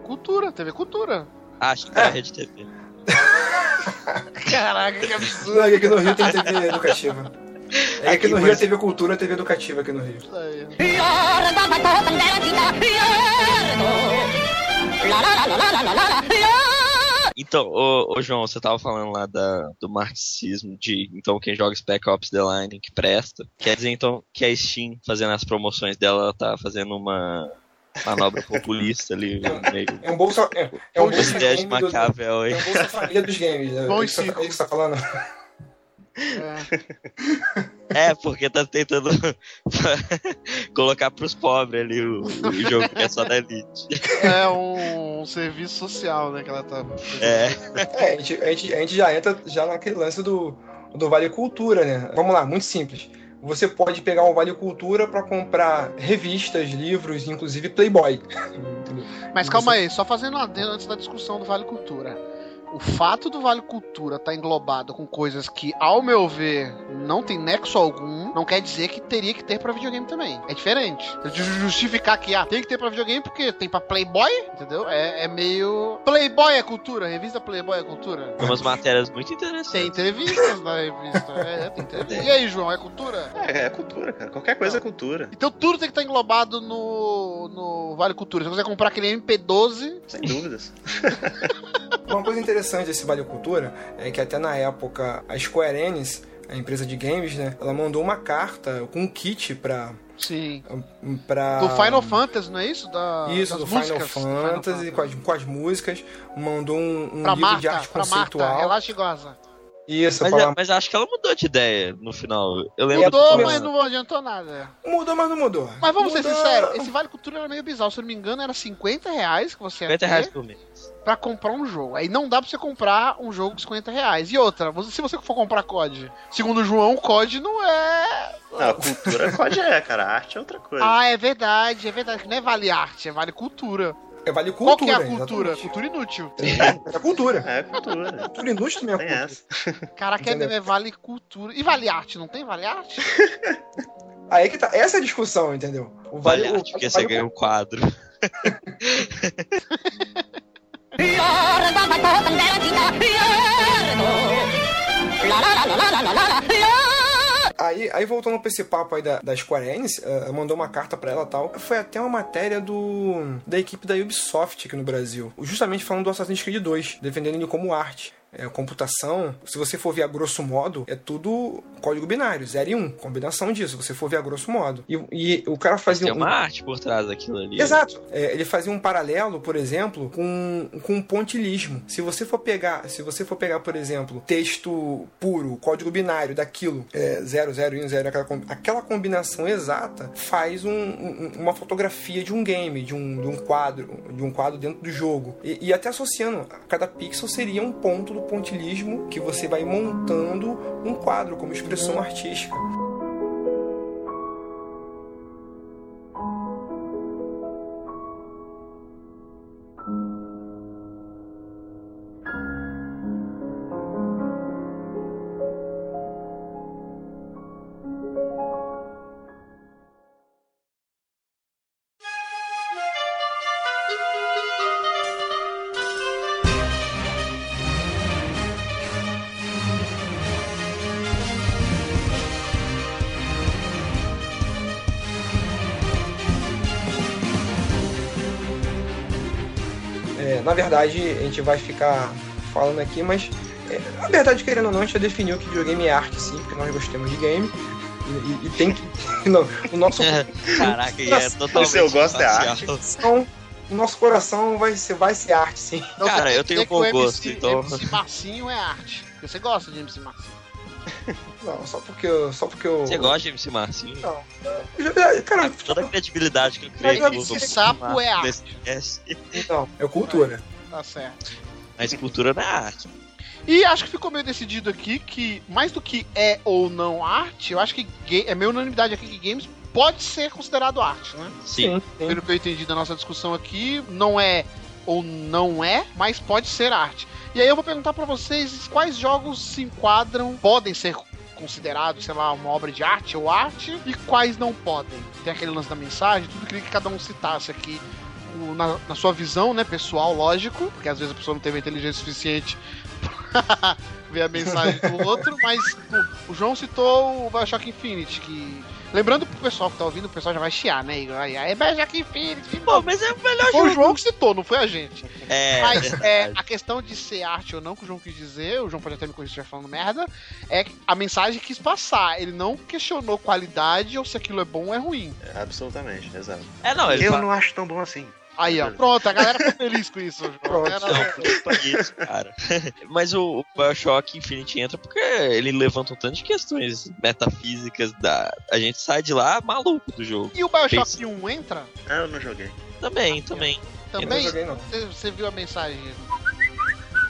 S2: Cultura, TV Cultura.
S4: Acho que é a Rede TV.
S2: Caraca, que absurdo.
S3: Não, aqui no Rio tem TV educativa. É que aqui no Rio
S5: mas-
S3: é TV Cultura, TV educativa aqui no Rio.
S4: Então, ô, ô, João, você tava falando lá da, do marxismo, de então quem joga Spec Ops The Line que presta. Quer dizer então que a Steam, fazendo as promoções dela, ela tá fazendo uma manobra populista ali, meio.
S3: É um bolsa. É, é um bolsa
S4: ideia de
S3: game do-
S4: Maquiavel aí.
S3: É um bolsa família dos games. É
S2: Bom
S3: isso
S2: e
S3: você- é isso que você tá falando.
S2: É.
S4: É, porque tá tentando colocar pros pobres ali o, o jogo que é só da elite.
S2: É um, serviço social, né, que ela tá.
S4: É.
S3: É, a gente, a, gente, a gente já entra já naquele lance do, do Vale Cultura, né? Vamos lá, muito simples. Você pode pegar um Vale Cultura para comprar revistas, livros, inclusive Playboy.
S2: Mas calma aí, só fazendo um adendo antes da discussão do Vale Cultura. O fato do Vale Cultura estar englobado com coisas que, ao meu ver, não tem nexo algum, não quer dizer que teria que ter pra videogame também. É diferente. Ju- Justificar que ah, tem que ter pra videogame porque tem pra Playboy, entendeu? É, é meio. Playboy é cultura, revista Playboy é cultura.
S4: Tem umas matérias muito
S2: Tem
S4: interessantes.
S2: entrevistas na revista. É, tem entrevista. E aí, João, é cultura?
S5: É, é cultura, cara. Qualquer coisa é cultura.
S2: Então tudo tem que estar englobado no, no Vale Cultura. Se você comprar aquele MP12,
S5: Sem dúvidas.
S3: Uma coisa interessante desse Vale Cultura é que até na época a Square Enix, a empresa de games, né, ela mandou uma carta com um kit pra
S2: sim.
S3: para
S2: Do Final Fantasy, não é isso? Da,
S3: Isso,
S2: das
S3: do Final
S2: músicas do
S3: Fantasy, Com, as, com as músicas, mandou um, um
S2: Pra
S3: livro
S2: Marta,
S3: de arte
S2: pra Marta,
S3: conceitual.
S2: relaxa e goza.
S3: Isso,
S4: Mas,
S3: falar-
S4: mas acho que ela mudou de ideia no final. Eu lembro
S3: É,
S4: que
S2: Mudou,
S3: mas
S2: não adiantou nada.
S3: Mudou, mas não mudou.
S2: Mas vamos ser
S3: Mudou.
S2: sinceros, esse Vale Cultura era meio bizarro. Se eu não me engano, era 50 reais que você ia
S4: 50 reais por mês.
S2: Pra comprar um jogo. Aí não dá pra você comprar um jogo de 50 reais. E outra, você- se você for comprar COD, segundo o João, COD não é.
S5: Não, a cultura pode é, cara. A arte é outra coisa.
S2: Ah, é verdade, é verdade. Não é vale arte, é vale cultura.
S3: É, vale
S2: Qual
S3: cultura.
S2: que é a cultura?
S3: exatamente.
S2: Cultura inútil.
S3: É cultura.
S5: É cultura.
S3: Cultura inútil também é cultura.
S5: essa.
S2: Caraca, é
S3: Entendeu?
S2: mesmo, é vale cultura. E vale arte, não tem vale arte?
S3: Aí que tá. Essa é a discussão, entendeu? O
S4: Vale
S3: o-
S4: arte, porque
S3: vale-
S4: você ganhou um quadro.
S3: Aí, aí voltando pra esse papo aí da, da Square Enix, eh, mandou uma carta pra ela tal. Foi até uma matéria do da equipe da Ubisoft aqui no Brasil. Justamente falando do Assassin's Creed 2, defendendo ele como arte. É, computação, se você for ver a grosso modo, é tudo código binário, 0 e 1, um, combinação disso, se você for ver a grosso modo. E, e o cara fazia
S4: tem
S3: um-
S4: uma arte por trás daquilo ali.
S3: Exato. É, ele fazia um paralelo, por exemplo, com, com um pontilismo. Se você for pegar, se você for pegar, por exemplo, texto puro, código binário daquilo, é, 0, 0 e 1, 0, aquela, aquela combinação exata faz um- um- uma fotografia de um game, de um, de um quadro, de um quadro dentro do jogo. E, e até associando, cada pixel seria um ponto do pontilismo que você vai montando um quadro como expressão artística. Verdade, a gente vai ficar falando aqui, mas é, na verdade, querendo ou não, a gente já definiu que videogame é arte, sim, porque nós gostamos de game. E, e- e tem que. Não, o nosso
S4: Caraca, e é totalmente
S5: Se eu gosto é
S4: imparcial.
S3: coração, o nosso coração vai ser, vai ser arte, sim.
S2: Então,
S4: Cara,
S2: você
S4: eu tenho bom
S2: o
S4: gosto,
S2: MC,
S4: então-
S2: MC Marcinho é arte. Porque você gosta de MC Marcinho.
S3: Não, só porque eu. Só porque eu.
S4: Você gosta de MC Marcinho?
S3: Não. Eu já- Cara,
S4: Toda a credibilidade que eu criei com
S3: MC
S2: Sapo é arte.
S3: não, é cultura.
S2: Tá certo.
S4: Mas cultura não é arte.
S2: E acho que ficou meio decidido aqui que, mais do que é ou não arte, eu acho que é meio unanimidade aqui que games pode ser considerado arte, né?
S4: Sim.
S3: sim.
S2: Pelo que eu entendi da nossa discussão aqui, não é ou não é, mas pode ser arte. E aí eu vou perguntar pra vocês quais jogos se enquadram, podem ser considerados, sei lá, uma obra de arte ou arte, e quais não podem. Tem aquele lance da mensagem, tudo queria que cada um citasse aqui na, na sua visão, né, pessoal, lógico, porque às vezes a pessoa não teve inteligência suficiente pra ver a mensagem do outro, mas o, o João citou o Bioshock Infinite, que... Lembrando pro pessoal que tá ouvindo, o pessoal já vai chiar, né? Igor? Aí, aí é Bioshock Infinite.
S4: Pô, mas é o melhor
S2: Foi o. João que citou, não foi a gente.
S4: É,
S2: Mas é, a questão de ser arte ou não, que o João quis dizer, o João pode até me corrigir falando merda, é a mensagem que quis passar. Ele não questionou qualidade ou se aquilo é bom ou é ruim.
S5: É, absolutamente, exato.
S4: É, não, ele
S5: Eu
S4: fala...
S5: não acho tão bom assim.
S2: Aí, ó. Pronto, a galera ficou feliz com isso, João.
S3: Pronto.
S2: A galera-
S4: Não, isso, cara. Mas o, o Bioshock Infinite entra porque ele levanta um tanto de questões metafísicas da. A gente sai de lá maluco do jogo.
S2: E o Bioshock
S4: Pensa.
S2: 1 entra?
S5: Ah, eu não joguei.
S4: Também, também.
S3: Não
S2: Também?
S3: joguei, não.
S2: Você- Você viu a mensagem?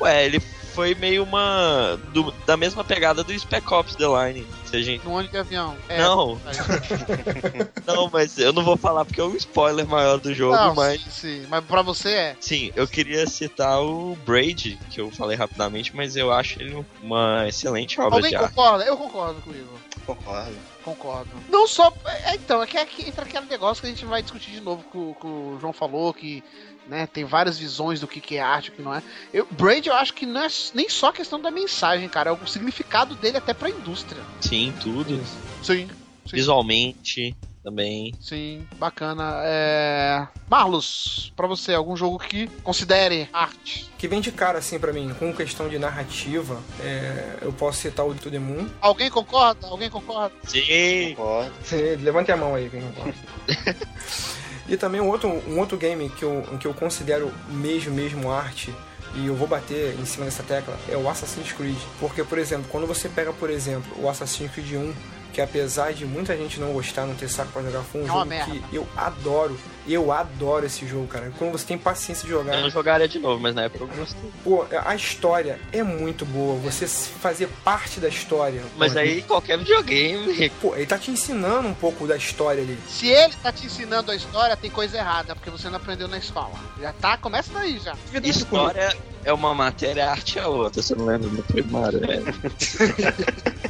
S4: Ué, ele foi meio uma. do- da mesma pegada do Spec Ops The Line. Se a gente.
S2: No ônibus de avião. É,
S4: Não. Não, mas eu não vou falar porque é um spoiler maior do jogo,
S2: Não,
S4: mas.
S2: sim, sim. Mas pra você é.
S4: Sim, eu queria citar o Braid, que eu falei rapidamente, mas eu acho ele uma excelente obra
S2: Alguém
S4: de arte.
S2: concorda? Eu concordo com o Igor.
S5: Concordo.
S2: Concordo. Não só. É, então, é que aqui entra aquele negócio que a gente vai discutir de novo que o, que o João falou, que né, tem várias visões do que, que é arte e o que não é. Eu, Braid, eu acho que não é nem só questão da mensagem, cara, é o significado dele até pra indústria.
S4: Sim, tudo.
S2: Sim. Sim.
S4: Visualmente também.
S2: Sim, bacana. É... Marlos, pra você, algum jogo que considere arte?
S3: Que vem de cara, assim, pra mim, com questão de narrativa, é, eu posso citar o To The Moon.
S2: Alguém concorda? Alguém concorda?
S4: Sim.
S5: Concordo.
S3: Levante a mão aí, quem concorda. E também um outro, um outro game que eu, que eu considero mesmo, mesmo arte e eu vou bater em cima dessa tecla, é o Assassin's Creed. Porque, por exemplo, quando você pega, por exemplo, o Assassin's Creed 1, que apesar de muita gente não gostar, não ter saco pra jogar, foi um
S2: É
S3: jogo
S2: merda.
S3: que eu adoro. Eu adoro esse jogo, cara. Quando você tem paciência de jogar.
S4: Eu não jogaria de novo, mas na época eu gostei.
S3: Pô, a história é muito boa. Você fazer parte da história.
S4: Mas
S3: Pô,
S4: aí qualquer videogame.
S3: Pô, ele tá te ensinando um pouco da história ali.
S2: Se ele tá te ensinando a história, tem coisa errada, porque você não aprendeu na escola. Já tá, começa daí já.
S4: História é uma matéria, arte é outra. Você não lembra do primário? É.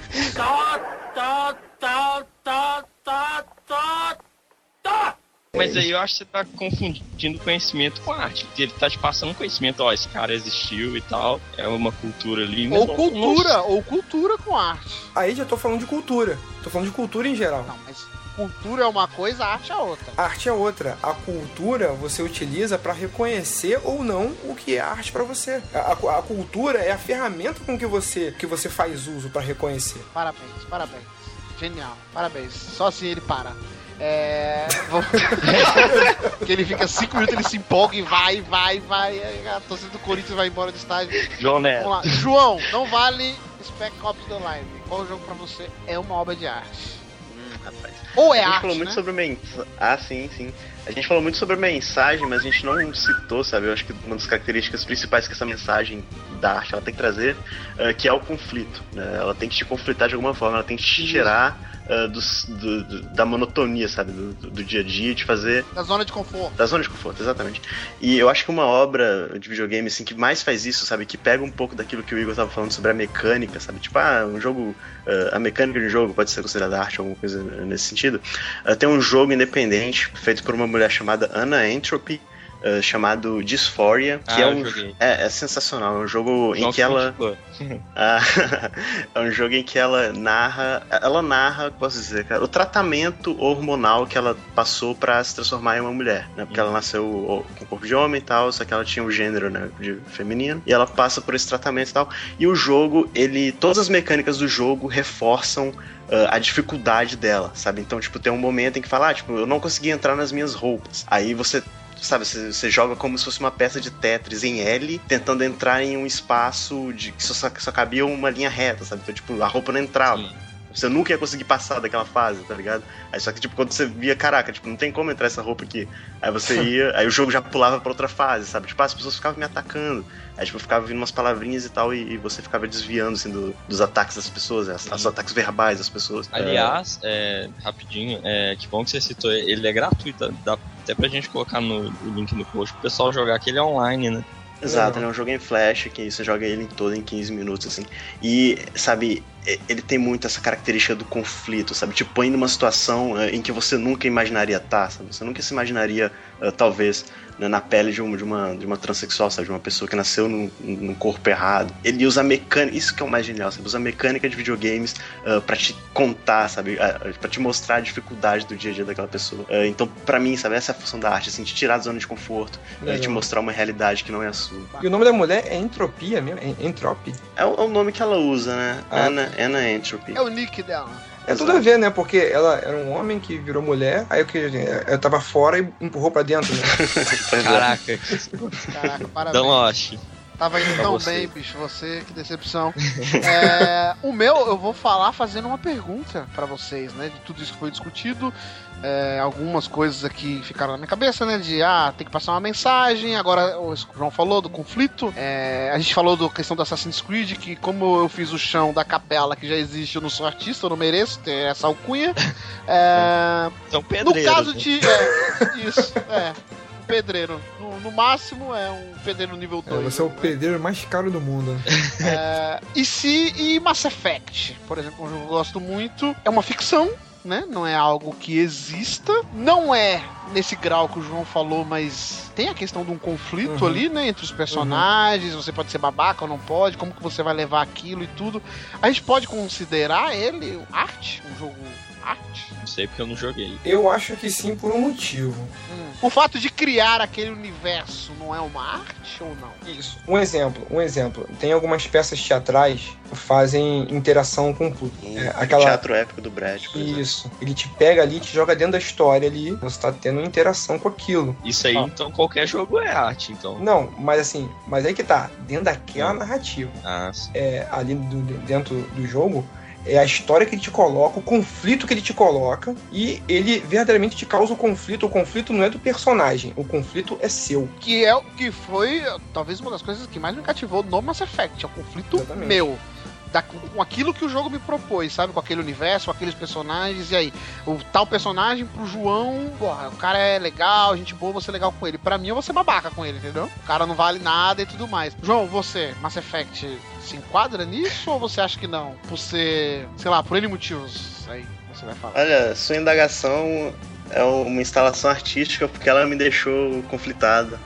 S4: Mas aí eu acho que você tá confundindo conhecimento com arte. Porque ele tá te passando conhecimento, ó, esse cara existiu e tal. É uma cultura ali.
S2: Ou
S4: não-
S2: cultura,
S4: não-
S2: ou cultura com arte.
S3: Aí já tô falando de cultura. Tô falando de cultura em geral.
S2: Não, mas cultura é uma coisa, arte é outra.
S3: A arte é outra. A cultura você utiliza pra reconhecer ou não o que é arte pra você. A, a- a cultura é a ferramenta com que você que você faz uso pra reconhecer.
S2: Parabéns, parabéns. Genial, parabéns. Só assim ele para. É. que ele fica cinco minutos, ele se empolga e vai, vai, vai. A torcida do Corinthians vai embora do estádio.
S4: João Neto.
S2: Vamos lá. João, não vale Spec Ops The Line. Qual jogo pra você é uma obra de arte?
S5: Rapaz.
S2: Ou é
S5: a gente
S2: arte,
S5: falou muito
S2: né?
S5: sobre mensagem. Ah, sim, sim. A gente falou muito sobre mensagem, mas a gente não citou, sabe? Eu acho que uma das características principais que essa mensagem da arte ela tem que trazer, eh, que é o conflito. né? Ela tem que te conflitar de alguma forma, ela tem que te tirar dos- do- do- da monotonia, sabe? Do, do- dia a dia, te fazer
S2: Da zona de conforto.
S5: da zona de conforto, exatamente. E eu acho que uma obra de videogame assim que mais faz isso, sabe, que pega um pouco daquilo que o Igor tava falando sobre a mecânica, sabe? Tipo, ah, um jogo, eh, a mecânica de um jogo pode ser considerada arte, alguma coisa nesse sentido. Eh, tem um jogo independente feito por uma mulher chamada Anna Entropy. Eh, chamado Dysphoria, que
S4: Ah,
S5: é um é, é sensacional, é um jogo em
S4: Nossa,
S5: que ela ah, é um jogo em que ela narra, ela narra, posso dizer, cara, o tratamento hormonal que ela passou pra se transformar em uma mulher, né? Porque ela nasceu ó, com corpo de homem e tal, só que ela tinha o gênero, né, de feminino, e ela passa por esse tratamento e tal. E o jogo, ele, todas as mecânicas do jogo reforçam ah, a dificuldade dela, sabe? Então, tipo, tem um momento em que fala, ah, tipo, eu não consegui entrar nas minhas roupas. Aí você Sabe, você, você joga como se fosse uma peça de Tetris em L, tentando entrar em um espaço de que só, só cabia uma linha reta, sabe? Então, tipo, a roupa não entrava.
S4: Sim.
S5: Você nunca ia conseguir passar daquela fase, tá ligado? Aí só que, tipo, quando você via, caraca, tipo, não tem como entrar essa roupa aqui. Aí você ia, aí o jogo já pulava pra outra fase, sabe? Tipo, as pessoas ficavam me atacando. Aí, tipo, ficava vindo umas palavrinhas e tal, e, e você ficava desviando, assim, do- dos ataques das pessoas, as, os ataques verbais das pessoas.
S4: Aliás, é, rapidinho, é, que bom que você citou, ele é gratuito, dá até pra gente colocar no, o link no post pro pessoal jogar, que ele é online, né?
S5: Exato, ele é um jogo em flash que você joga ele todo em 15 minutos, assim. E, sabe, ele tem muito essa característica do conflito, sabe? Te põe numa situação eh, em que você nunca imaginaria estar, sabe? Você nunca se imaginaria, eh, talvez, né, na pele de uma, de, uma, de uma transexual, sabe? De uma pessoa que nasceu num, num corpo errado. Ele usa a mecânica, isso que é o mais genial, sabe? Usa a mecânica de videogames uh, para te contar, sabe? Uh, para te mostrar a dificuldade do dia a dia daquela pessoa. Uh, então, pra mim, sabe? Essa é a função da arte, assim, te tirar da zona de conforto, uh,
S3: Legal.
S5: te mostrar uma realidade que não é a sua.
S3: E o nome da mulher é Entropia mesmo? É Entropy?
S5: É o, é o nome que ela usa, né?
S3: Ah.
S5: Anna, Anna Entropy.
S2: É o nick dela.
S3: É tudo a ver, né? Porque ela era um homem que virou mulher, aí o que eu tava fora e empurrou pra dentro, né?
S5: É.
S4: Caraca,
S2: Caraca, parabéns. Tava indo
S4: Pra
S2: tão
S4: você.
S2: bem, bicho. Você, que decepção. É, o meu, eu vou falar fazendo uma pergunta pra vocês, né? De tudo isso que foi discutido. É, algumas coisas aqui ficaram na minha cabeça, né? De, ah, tem que passar uma mensagem. Agora, o João falou do conflito. É, a gente falou da questão do Assassin's Creed, que como eu fiz o chão da capela que já existe, eu não sou artista, eu não mereço ter essa alcunha. É,
S4: São
S2: no
S4: pedreiros.
S2: caso
S4: né?
S2: de. É, isso, é. Um pedreiro. No, no máximo é um pedreiro nível
S3: É,
S2: 2.
S3: você é o pedreiro mais caro do mundo. né?
S2: É, e se e Mass Effect, por exemplo, um jogo que eu gosto muito, é uma ficção, né? Não é algo que exista, não é nesse grau que o João falou, mas tem a questão de um conflito
S3: Uhum.
S2: ali, né, entre os personagens, você pode ser babaca ou não pode, como que você vai levar aquilo e tudo. A gente pode considerar ele arte, um jogo arte?
S4: Não sei porque eu não joguei.
S3: Eu acho que sim por um motivo.
S2: Hum. O fato de criar aquele universo não é uma arte ou não?
S3: Isso. Um exemplo, um exemplo. Tem algumas peças teatrais que fazem interação com o público.
S5: Um
S3: É, aquela-
S5: teatro épico do Brad, por exemplo.
S3: Isso. Ele te pega ali, te joga dentro da história ali. Você tá tendo interação com aquilo.
S4: Isso aí,
S3: Ah.
S4: então, qualquer jogo é arte, então.
S3: Não, mas assim, mas aí que tá. Dentro daquela narrativa.
S4: Ah, sim.
S3: é, ali do- dentro do jogo é a história que ele te coloca, o conflito que ele te coloca, e ele verdadeiramente te causa o conflito. O conflito não é do personagem, o conflito é seu.
S2: Que é o que foi talvez uma das coisas que mais me cativou no Mass Effect. É o conflito
S3: Exatamente.
S2: meu. Da, com aquilo que o jogo me propôs, sabe? Com aquele universo, com aqueles personagens, e aí, o tal personagem pro João, porra, o cara é legal, gente boa, vou ser legal com ele. Pra mim, eu vou ser babaca com ele, entendeu? O cara não vale nada e tudo mais. João, você, Mass Effect, se enquadra nisso ou você acha que não? Por ser, sei lá, por N motivos aí você vai falar.
S5: Olha, sua indagação é uma instalação artística porque ela me deixou conflitada.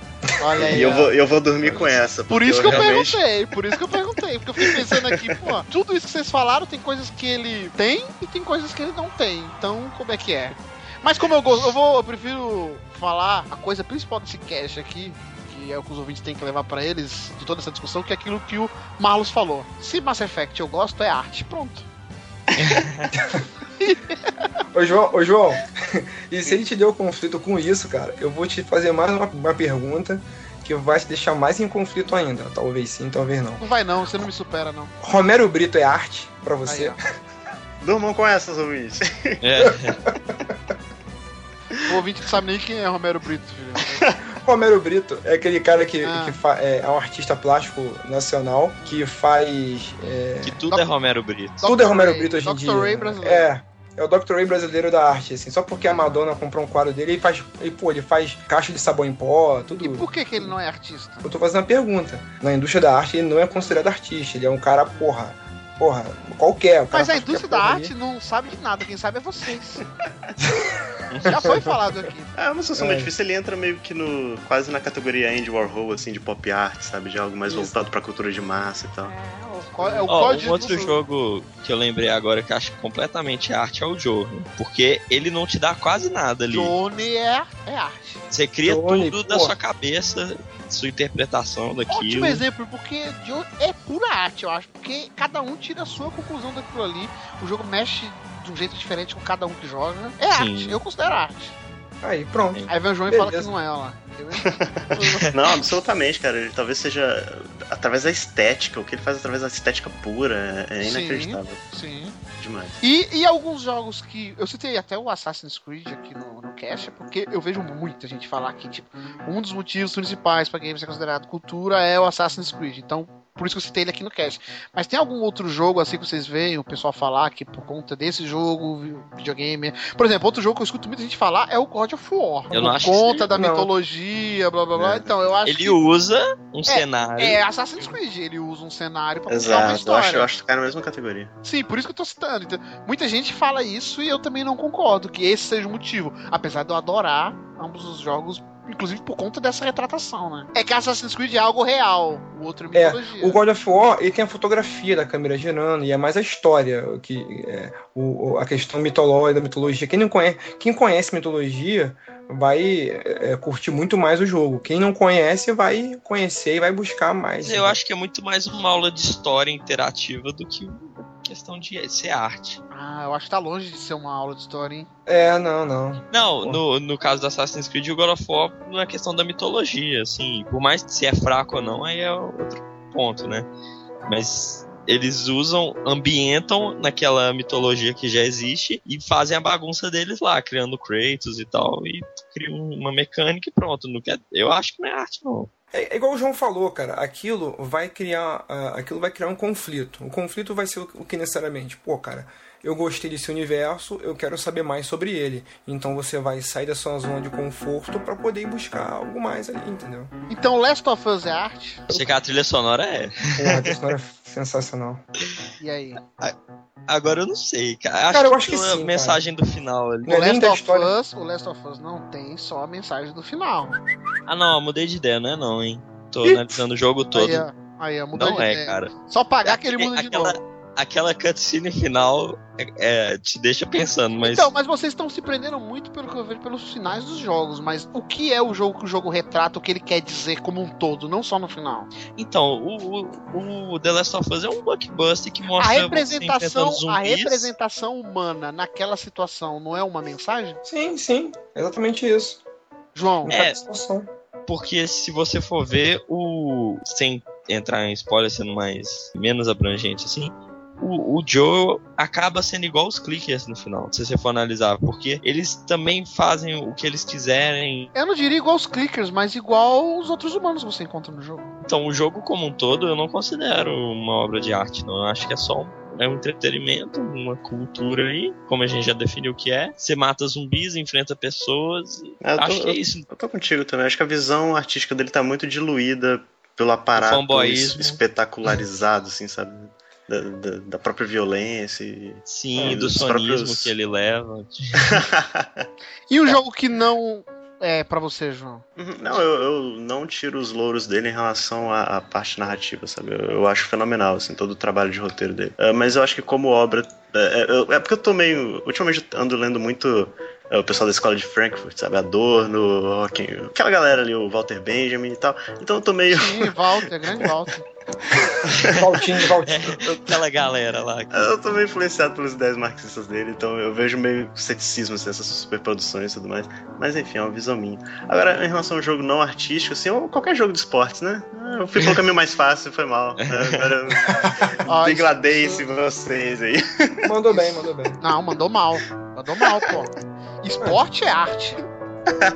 S2: Olha aí.
S5: E eu vou, eu vou dormir com essa.
S2: Por isso que eu
S5: realmente-
S2: perguntei, por isso que eu perguntei, porque eu fiquei pensando aqui, pô, tudo isso que vocês falaram tem coisas que ele tem e tem coisas que ele não tem. Então, como é que é? Mas como eu gosto, eu vou, eu prefiro falar a coisa principal desse cast aqui, que é o que os ouvintes têm que levar pra eles de toda essa discussão, que é aquilo que o Marlos falou. Se Mass Effect eu gosto, é arte. Pronto.
S3: Ô João, ô João, e se ele te deu conflito com isso, cara, eu vou te fazer mais uma, uma pergunta que vai te deixar mais em conflito ainda. Talvez sim, talvez não.
S2: Não vai não, você não me supera não.
S3: Romero Brito é arte pra você?
S2: Aí.
S5: Durmam com essas, ouvintes.
S4: É.
S2: O ouvinte não sabe nem quem é Romero Brito, filho.
S3: Romero Brito é aquele cara que,
S2: Ah.
S3: que fa- é, é um artista plástico nacional que faz. é,
S4: Que tudo é Romero Brito.
S3: tudo é
S2: Dr.
S3: Romero
S2: Ray,
S3: Brito hoje em
S2: Dr.
S3: dia.
S2: Ray brasileiro.
S3: É. É o Dr. Ray brasileiro da arte, assim. Só porque a Madonna comprou um quadro dele, ele faz. Ele, pô, ele faz caixa de sabão em pó, tudo.
S2: E por que, que ele não é artista?
S3: Eu tô fazendo uma pergunta. Na indústria da arte, ele não é considerado artista. Ele é um cara, porra. Porra, qualquer. o cara
S2: Mas a indústria da
S3: porra
S2: arte não sabe de nada, quem sabe é vocês. Já foi falado aqui.
S5: É uma situação meio
S3: É.
S5: difícil, ele entra meio que no. quase na categoria Andy Warhol, assim, de pop art, sabe? De algo mais
S3: Isso.
S5: voltado pra cultura de massa e tal.
S2: É é o código
S4: um outro
S2: do
S4: jogo que eu lembrei agora que eu acho completamente arte é o Journey. Porque ele não te dá quase nada ali.
S2: Johnny é, é arte.
S4: Você cria
S3: Johnny,
S4: tudo da
S3: pô.
S4: sua cabeça, sua interpretação
S2: Ótimo
S4: daquilo.
S2: exemplo, porque é pura arte, eu acho. Porque cada um tira a sua conclusão daquilo ali. O jogo mexe de um jeito diferente com cada um que joga. É
S4: Sim.
S2: arte, eu considero arte.
S3: Aí, pronto.
S2: Aí vem o João e fala que
S3: Beleza.
S2: não é, ó lá.
S5: Não, absolutamente, cara. Ele talvez seja através da estética, o que ele faz através da estética pura é
S2: Sim.
S5: inacreditável
S2: Sim.
S5: demais.
S2: E, e alguns jogos que. Eu citei até o Assassin's Creed aqui no, Cache, porque eu vejo muita gente falar que, tipo, um dos motivos principais pra game ser considerado cultura é o Assassin's Creed. Então, por isso que eu citei ele aqui no Cache. Mas tem algum outro jogo assim que vocês veem o pessoal falar que por conta desse jogo, vi- videogame. Por exemplo, outro jogo que eu escuto muita gente falar é o God of War.
S4: Eu não
S2: por
S4: acho que
S2: conta da
S3: não.
S2: mitologia, blá blá blá.
S5: É.
S2: Então, eu acho
S4: Ele
S2: que.
S4: usa um cenário.
S2: É Assassin's Creed, ele usa um cenário pra contar uma
S5: Exato, eu
S2: história.
S5: acho, eu acho que cai na mesma categoria.
S2: Sim, por isso que eu tô citando. Então, muita gente fala isso e eu também não concordo que esse seja o motivo. Apesar de eu adorar ambos os jogos, inclusive por conta dessa retratação, né? É que Assassin's Creed é algo real, o outro é
S3: É,
S2: mitologia.
S3: O God of War, ele tem a fotografia da câmera girando, e é mais a história, que é, o, a questão mitológica, da mitologia. Quem não conhece, quem conhece mitologia vai é, curtir muito mais o jogo. Quem não conhece vai conhecer e vai buscar mais.
S4: Eu acho que é muito mais uma aula de história interativa do que questão de ser arte.
S2: Ah, eu acho que tá longe de ser uma aula de história, hein?
S3: É, não, não.
S4: Não, no, no caso do Assassin's Creed, o God of War não é questão da mitologia, assim. Por mais que se é fraco ou não, aí é outro ponto, né? Mas eles usam, ambientam naquela mitologia que já existe e fazem a bagunça deles lá, criando Kratos e tal, e criam uma mecânica e pronto. Não quer, eu acho que não é arte, não.
S3: É, é igual o João falou, cara. Aquilo vai criar, ah, aquilo vai criar um conflito. O conflito vai ser o, o que necessariamente, pô, cara. Eu gostei desse universo, eu quero saber mais sobre ele. Então você vai sair da sua zona de conforto pra poder ir buscar algo mais ali, entendeu?
S2: Então Last of Us é arte?
S4: Sei que a trilha sonora é.
S3: Porra, a história é sensacional.
S2: E aí?
S4: Agora eu não sei, cara. Acho
S3: Cara, eu
S4: que
S3: acho que
S4: tem uma
S3: sim,
S4: mensagem do final ali.
S3: É
S2: o
S3: nem
S2: Last of. Us, o Last of Us não tem só a mensagem do final.
S4: Ah, não, eu mudei de ideia, não é não, hein? Tô
S3: Ih.
S4: analisando o jogo todo.
S2: Aí, ó. Aí, ó, mudou
S4: não
S2: de
S4: é,
S2: ideia.
S4: cara.
S2: Só pagar que ele muda de
S4: aquela-
S2: novo.
S4: aquela cutscene final é, é, te deixa pensando, mas.
S2: Então, mas vocês estão se prendendo muito pelo que eu vejo pelos finais dos jogos. Mas o que é o jogo que o jogo retrata, o que ele quer dizer como um todo, não só no final?
S4: Então, o, o, o The Last of Us é um blockbuster que
S2: A
S4: mostra. você
S2: representação, a representação humana naquela situação não é uma mensagem?
S3: Sim, sim. Exatamente isso.
S2: João,
S4: É.
S3: Cada situação.
S4: Porque se você for ver o. Sem entrar em spoiler, sendo mais. menos abrangente assim. O, o Joe acaba sendo igual os clickers no final, se você for analisar, porque eles também fazem o que eles quiserem.
S2: eu não diria igual os clickers, mas igual os outros humanos que você encontra no jogo.
S4: Então, o jogo como um todo eu não considero uma obra de arte, não. Eu acho que é só um, é um entretenimento, uma cultura aí, como a gente já definiu o que é. Você mata zumbis, enfrenta pessoas.
S5: É, eu tô-
S4: acho que é isso.
S5: Eu tô contigo também. Acho que a visão artística dele tá muito diluída pelo aparato espetacularizado, assim, sabe? Da, da- da própria violência. e-
S4: Sim,
S5: É,
S4: do sonismo
S5: próprios-
S4: que ele leva.
S2: E o jogo que não é pra você, João?
S5: Uhum. Não, eu, eu não tiro os louros dele em relação à, à parte narrativa, sabe? Eu, eu acho fenomenal, assim, todo o trabalho de roteiro dele. Ah, mas eu acho que como obra. É, é, eu- é porque eu tô meio. Ultimamente eu ando lendo muito é, o pessoal da escola de Frankfurt, sabe? Adorno, quem, aquela galera ali, o Walter Benjamin e tal. Então eu tô meio.
S2: Sim, Walter, grande Walter.
S3: Valtinho, Valtinho.
S4: Aquela galera lá. que-
S5: Eu tô meio influenciado pelas ideias marxistas dele, então eu vejo meio ceticismo assim, essas superproduções e tudo mais. Mas enfim, é uma visão minha. Agora, em relação ao jogo não artístico, assim, ou qualquer jogo de esportes, né? Ah, Eu fui pelo caminho mais fácil, foi mal. É, Agora eu degradei esse vocês aí.
S3: Mandou bem, mandou bem.
S2: Não, mandou mal. Mandou mal, pô. Esporte é arte.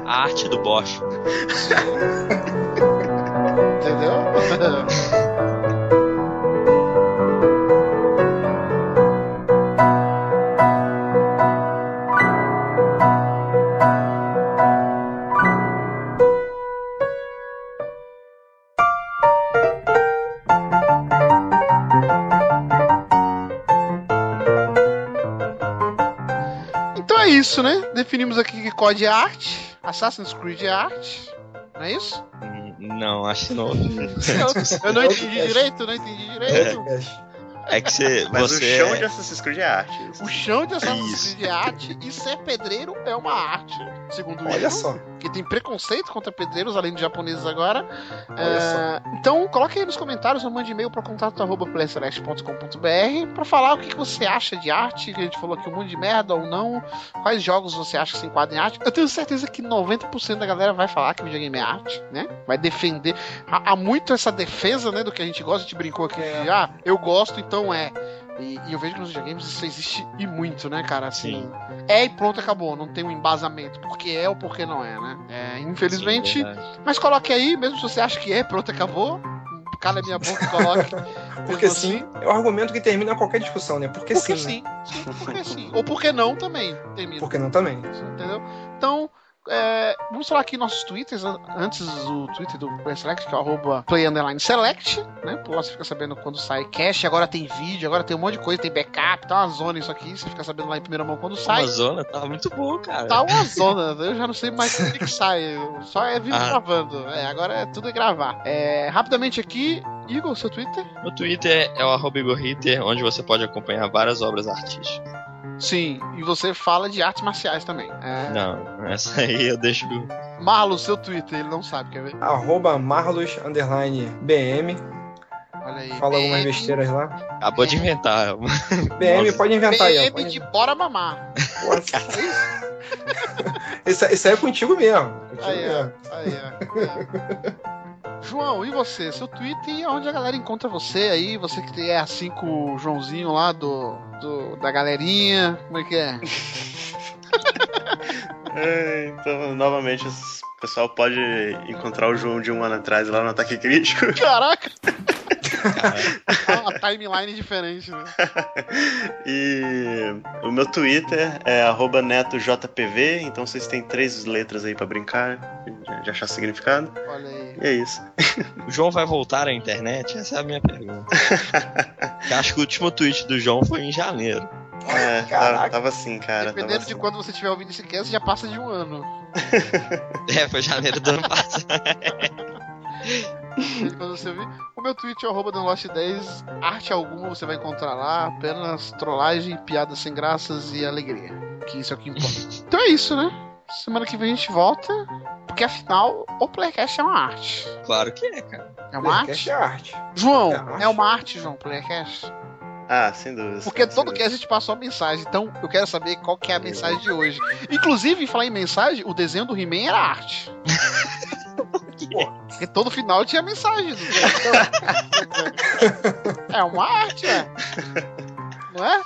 S4: A arte do Bosch.
S2: Entendeu? Isso, né? Definimos aqui que COD é arte, Assassin's Creed é arte. Não é isso?
S4: Não, acho que não.
S2: Eu, eu não entendi direito, não entendi direito.
S4: É que você.
S5: Mas
S4: você
S5: o chão de Assassin's Creed é arte.
S2: O chão de Assassin's. Creed é arte e ser pedreiro é uma arte, segundo o
S3: Olha só.
S2: que tem preconceito contra pedreiros, além de japoneses agora. É, então, coloque aí nos comentários ou mande e-mail para contato arroba playceleste.com.br para falar o que, que você acha de arte, que a gente falou aqui um monte de merda ou não, quais jogos você acha que se enquadram em arte. Eu tenho certeza que 90% da galera vai falar que videogame é arte, né? Vai defender. Há, há muito essa defesa, né, do que a gente gosta, a gente brincou aqui de, ah, eu gosto, então é. E, e eu vejo que nos videogames isso existe e muito, né, cara? Assim,
S4: Sim.
S2: é e pronto, acabou. Não tem um embasamento. Porque é ou porque não é, né? É, infelizmente.
S4: Sim,
S2: mas coloque aí, mesmo se você acha que é, pronto, acabou. Cala a minha boca e coloque.
S3: Porque
S2: Mesmo
S3: sim,
S2: assim,
S3: é o argumento que termina qualquer discussão, né? Porque,
S2: Porque
S3: sim. né?
S2: sim. Sim, porque sim. Ou porque não também. Termina.
S3: Porque não também.
S2: Entendeu? Então, é, vamos falar aqui nossos twitters. an- Antes o Twitter do Select, que é o arroba Play Underline Select, né? Pô, você fica sabendo quando sai cache, agora tem vídeo, agora tem um monte de coisa, tem backup, tá uma zona isso aqui, você fica sabendo lá em primeira mão quando sai.
S4: Amazônia tá muito bom, cara.
S2: Tá uma zona, eu já não sei mais o que, que sai. Só é vídeo
S4: Ah.
S2: gravando. É, agora é tudo é gravar. É, rapidamente aqui, Igor, seu Twitter?
S4: No Twitter é o arroba Igor Ritter, onde você pode acompanhar várias obras artísticas.
S2: Sim, e você fala de artes marciais também. É,
S4: Não, essa aí eu deixo.
S2: Marlo, seu Twitter, ele não sabe, quer ver?
S3: Arroba Marlos underline BM.
S2: Olha aí.
S3: Fala algumas
S2: BM,
S3: besteiras lá.
S4: Acabou de inventar.
S3: BM,
S4: Nossa.
S3: pode inventar aí, ó.
S2: BM
S3: Pode...
S2: de bora mamar.
S3: Isso, isso aí é contigo mesmo. Contigo
S2: Aí, ó.
S3: mesmo.
S2: Aí, ó. É. João, e você? Seu Twitter e onde a galera encontra você aí? Você que é assim com o Joãozinho lá do, do da galerinha. Como é que é?
S5: É, então, novamente, o pessoal pode encontrar o João de um ano atrás lá no Ataque Crítico.
S2: Caraca! Ah, uma timeline diferente, né?
S5: E o meu Twitter é arroba netojpv, então vocês têm três letras aí pra brincar, de- achar significado.
S2: Olha aí.
S5: E é isso.
S4: O João vai voltar à internet? Essa é a minha pergunta. Eu acho que o último tweet do João foi em janeiro.
S5: É,
S3: Caraca.
S5: tava, assim, cara. Tava
S2: Dependendo
S5: assim.
S2: de quando você estiver ouvindo esse cast, já passa de um ano.
S4: É, foi janeiro do ano passado.
S2: Quando você vir. O meu tweet é arroba Danlost10. Arte alguma você vai encontrar lá. Apenas trollagem, piadas sem graças e alegria. Que isso é o que importa. então é isso, né? Semana que vem a gente volta. Porque afinal, o Playcast é uma arte.
S4: Claro que é, cara.
S2: É uma
S3: Playcast
S2: arte?
S3: é arte.
S2: João,
S3: É arte.
S2: é uma arte, João, Playcast?
S5: Ah, sem dúvida.
S2: Porque
S5: sem
S2: todo
S5: dúvida.
S2: cast a gente passou a mensagem, então eu quero saber qual que é a mensagem de hoje. Inclusive, falar em mensagem, o desenho do He-Man era arte. Porque todo final tinha mensagem. Então, é uma arte, é. Não é?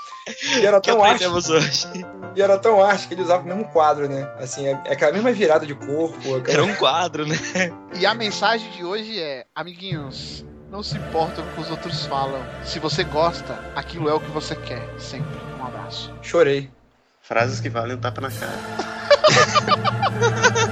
S3: E era tão arte,
S4: hoje?
S3: e era tão arte que ele usava o mesmo quadro, né? Assim, é, é aquela mesma virada de corpo. Aquela...
S4: Era um quadro, né?
S2: E a mensagem de hoje é: amiguinhos, não se importa com o que os outros falam. Se você gosta, aquilo é o que você quer. Sempre. Um abraço.
S3: Chorei.
S5: Frases que valem um tapa na cara.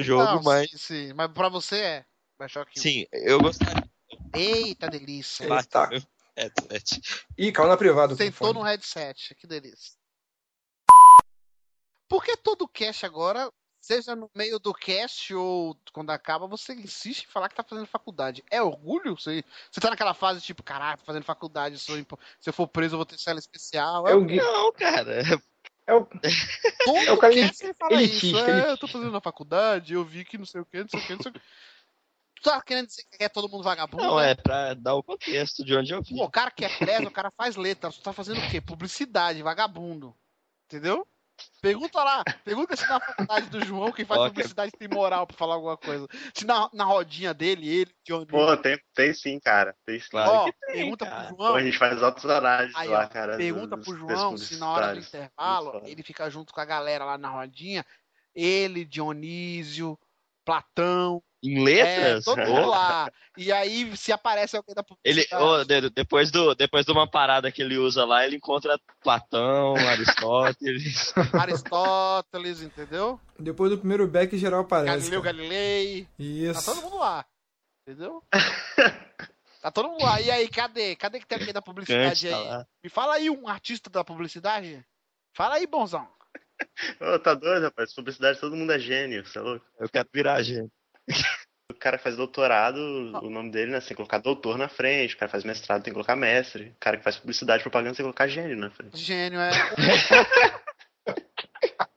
S4: do jogo,
S2: Não,
S4: mas.
S2: Sim, mas pra você é. Bioshock 1.
S4: Sim, eu gostaria.
S2: Eita delícia.
S3: Ele tá.
S4: É, é,
S3: Ih, caiu na privada.
S2: Sentou no headset. Que delícia. Por que todo cast agora, seja no meio do cast ou quando acaba, você insiste em falar que tá fazendo faculdade? É orgulho? Você, você tá naquela fase tipo, caraca, tô fazendo faculdade, sou se eu for preso eu vou ter cela especial.
S3: É Gui-
S4: Não, cara.
S3: É o,
S2: Todo
S3: é o cara
S2: você fala isso. É, eu tô fazendo na faculdade, eu vi que não sei o que, não sei o que, não sei o que. Tu tá querendo dizer que é todo mundo vagabundo?
S4: Não,
S2: né?
S4: é pra dar o contexto de onde eu vim.
S2: Pô, o cara que é preso, o cara faz letra. Você tá fazendo o quê? Publicidade, vagabundo. Entendeu? Pergunta lá. Pergunta se na faculdade do João quem faz publicidade tem moral pra falar alguma coisa. Se na, na rodinha dele, ele, Johnny.
S5: Pô, tem, tem sim, cara. Tem sim.
S4: Claro
S2: Ó,
S4: tem,
S2: pergunta
S4: cara.
S2: pro
S5: Pô,
S2: João.
S5: a gente faz altos horários
S2: Aí,
S5: lá,
S2: ó,
S5: cara.
S2: Pergunta
S5: dos-
S2: pro João se na hora do intervalo ele fica junto com a galera lá na rodinha. Ele, Dionísio, Platão,
S4: Em
S2: é,
S4: letras?
S2: todo
S4: Ô,
S2: mundo lá. E aí, se aparece alguém da
S4: Ele,
S2: publicidade.
S4: ô, de- depois, do, depois de uma parada que ele usa lá, ele encontra Platão, Aristóteles.
S2: Aristóteles, entendeu?
S3: Depois do primeiro back, geral aparece.
S2: Galileu
S3: cara.
S2: Galilei. Tá
S3: Isso.
S2: todo mundo lá. Entendeu? Tá todo mundo lá. E aí, cadê? Cadê que tem alguém da publicidade
S4: Kant tá
S2: aí?
S4: lá.
S2: Me fala aí um artista da publicidade. Fala aí, bonzão.
S5: Ô, tá doido, rapaz? Publicidade, todo mundo é gênio, você é louco?
S4: Eu quero virar o
S5: cara faz doutorado, oh. o nome dele, né? Você tem que colocar doutor na frente. O cara faz mestrado, tem que colocar mestre. O cara que faz publicidade e propaganda, tem que colocar gênio na frente.
S2: Gênio, é.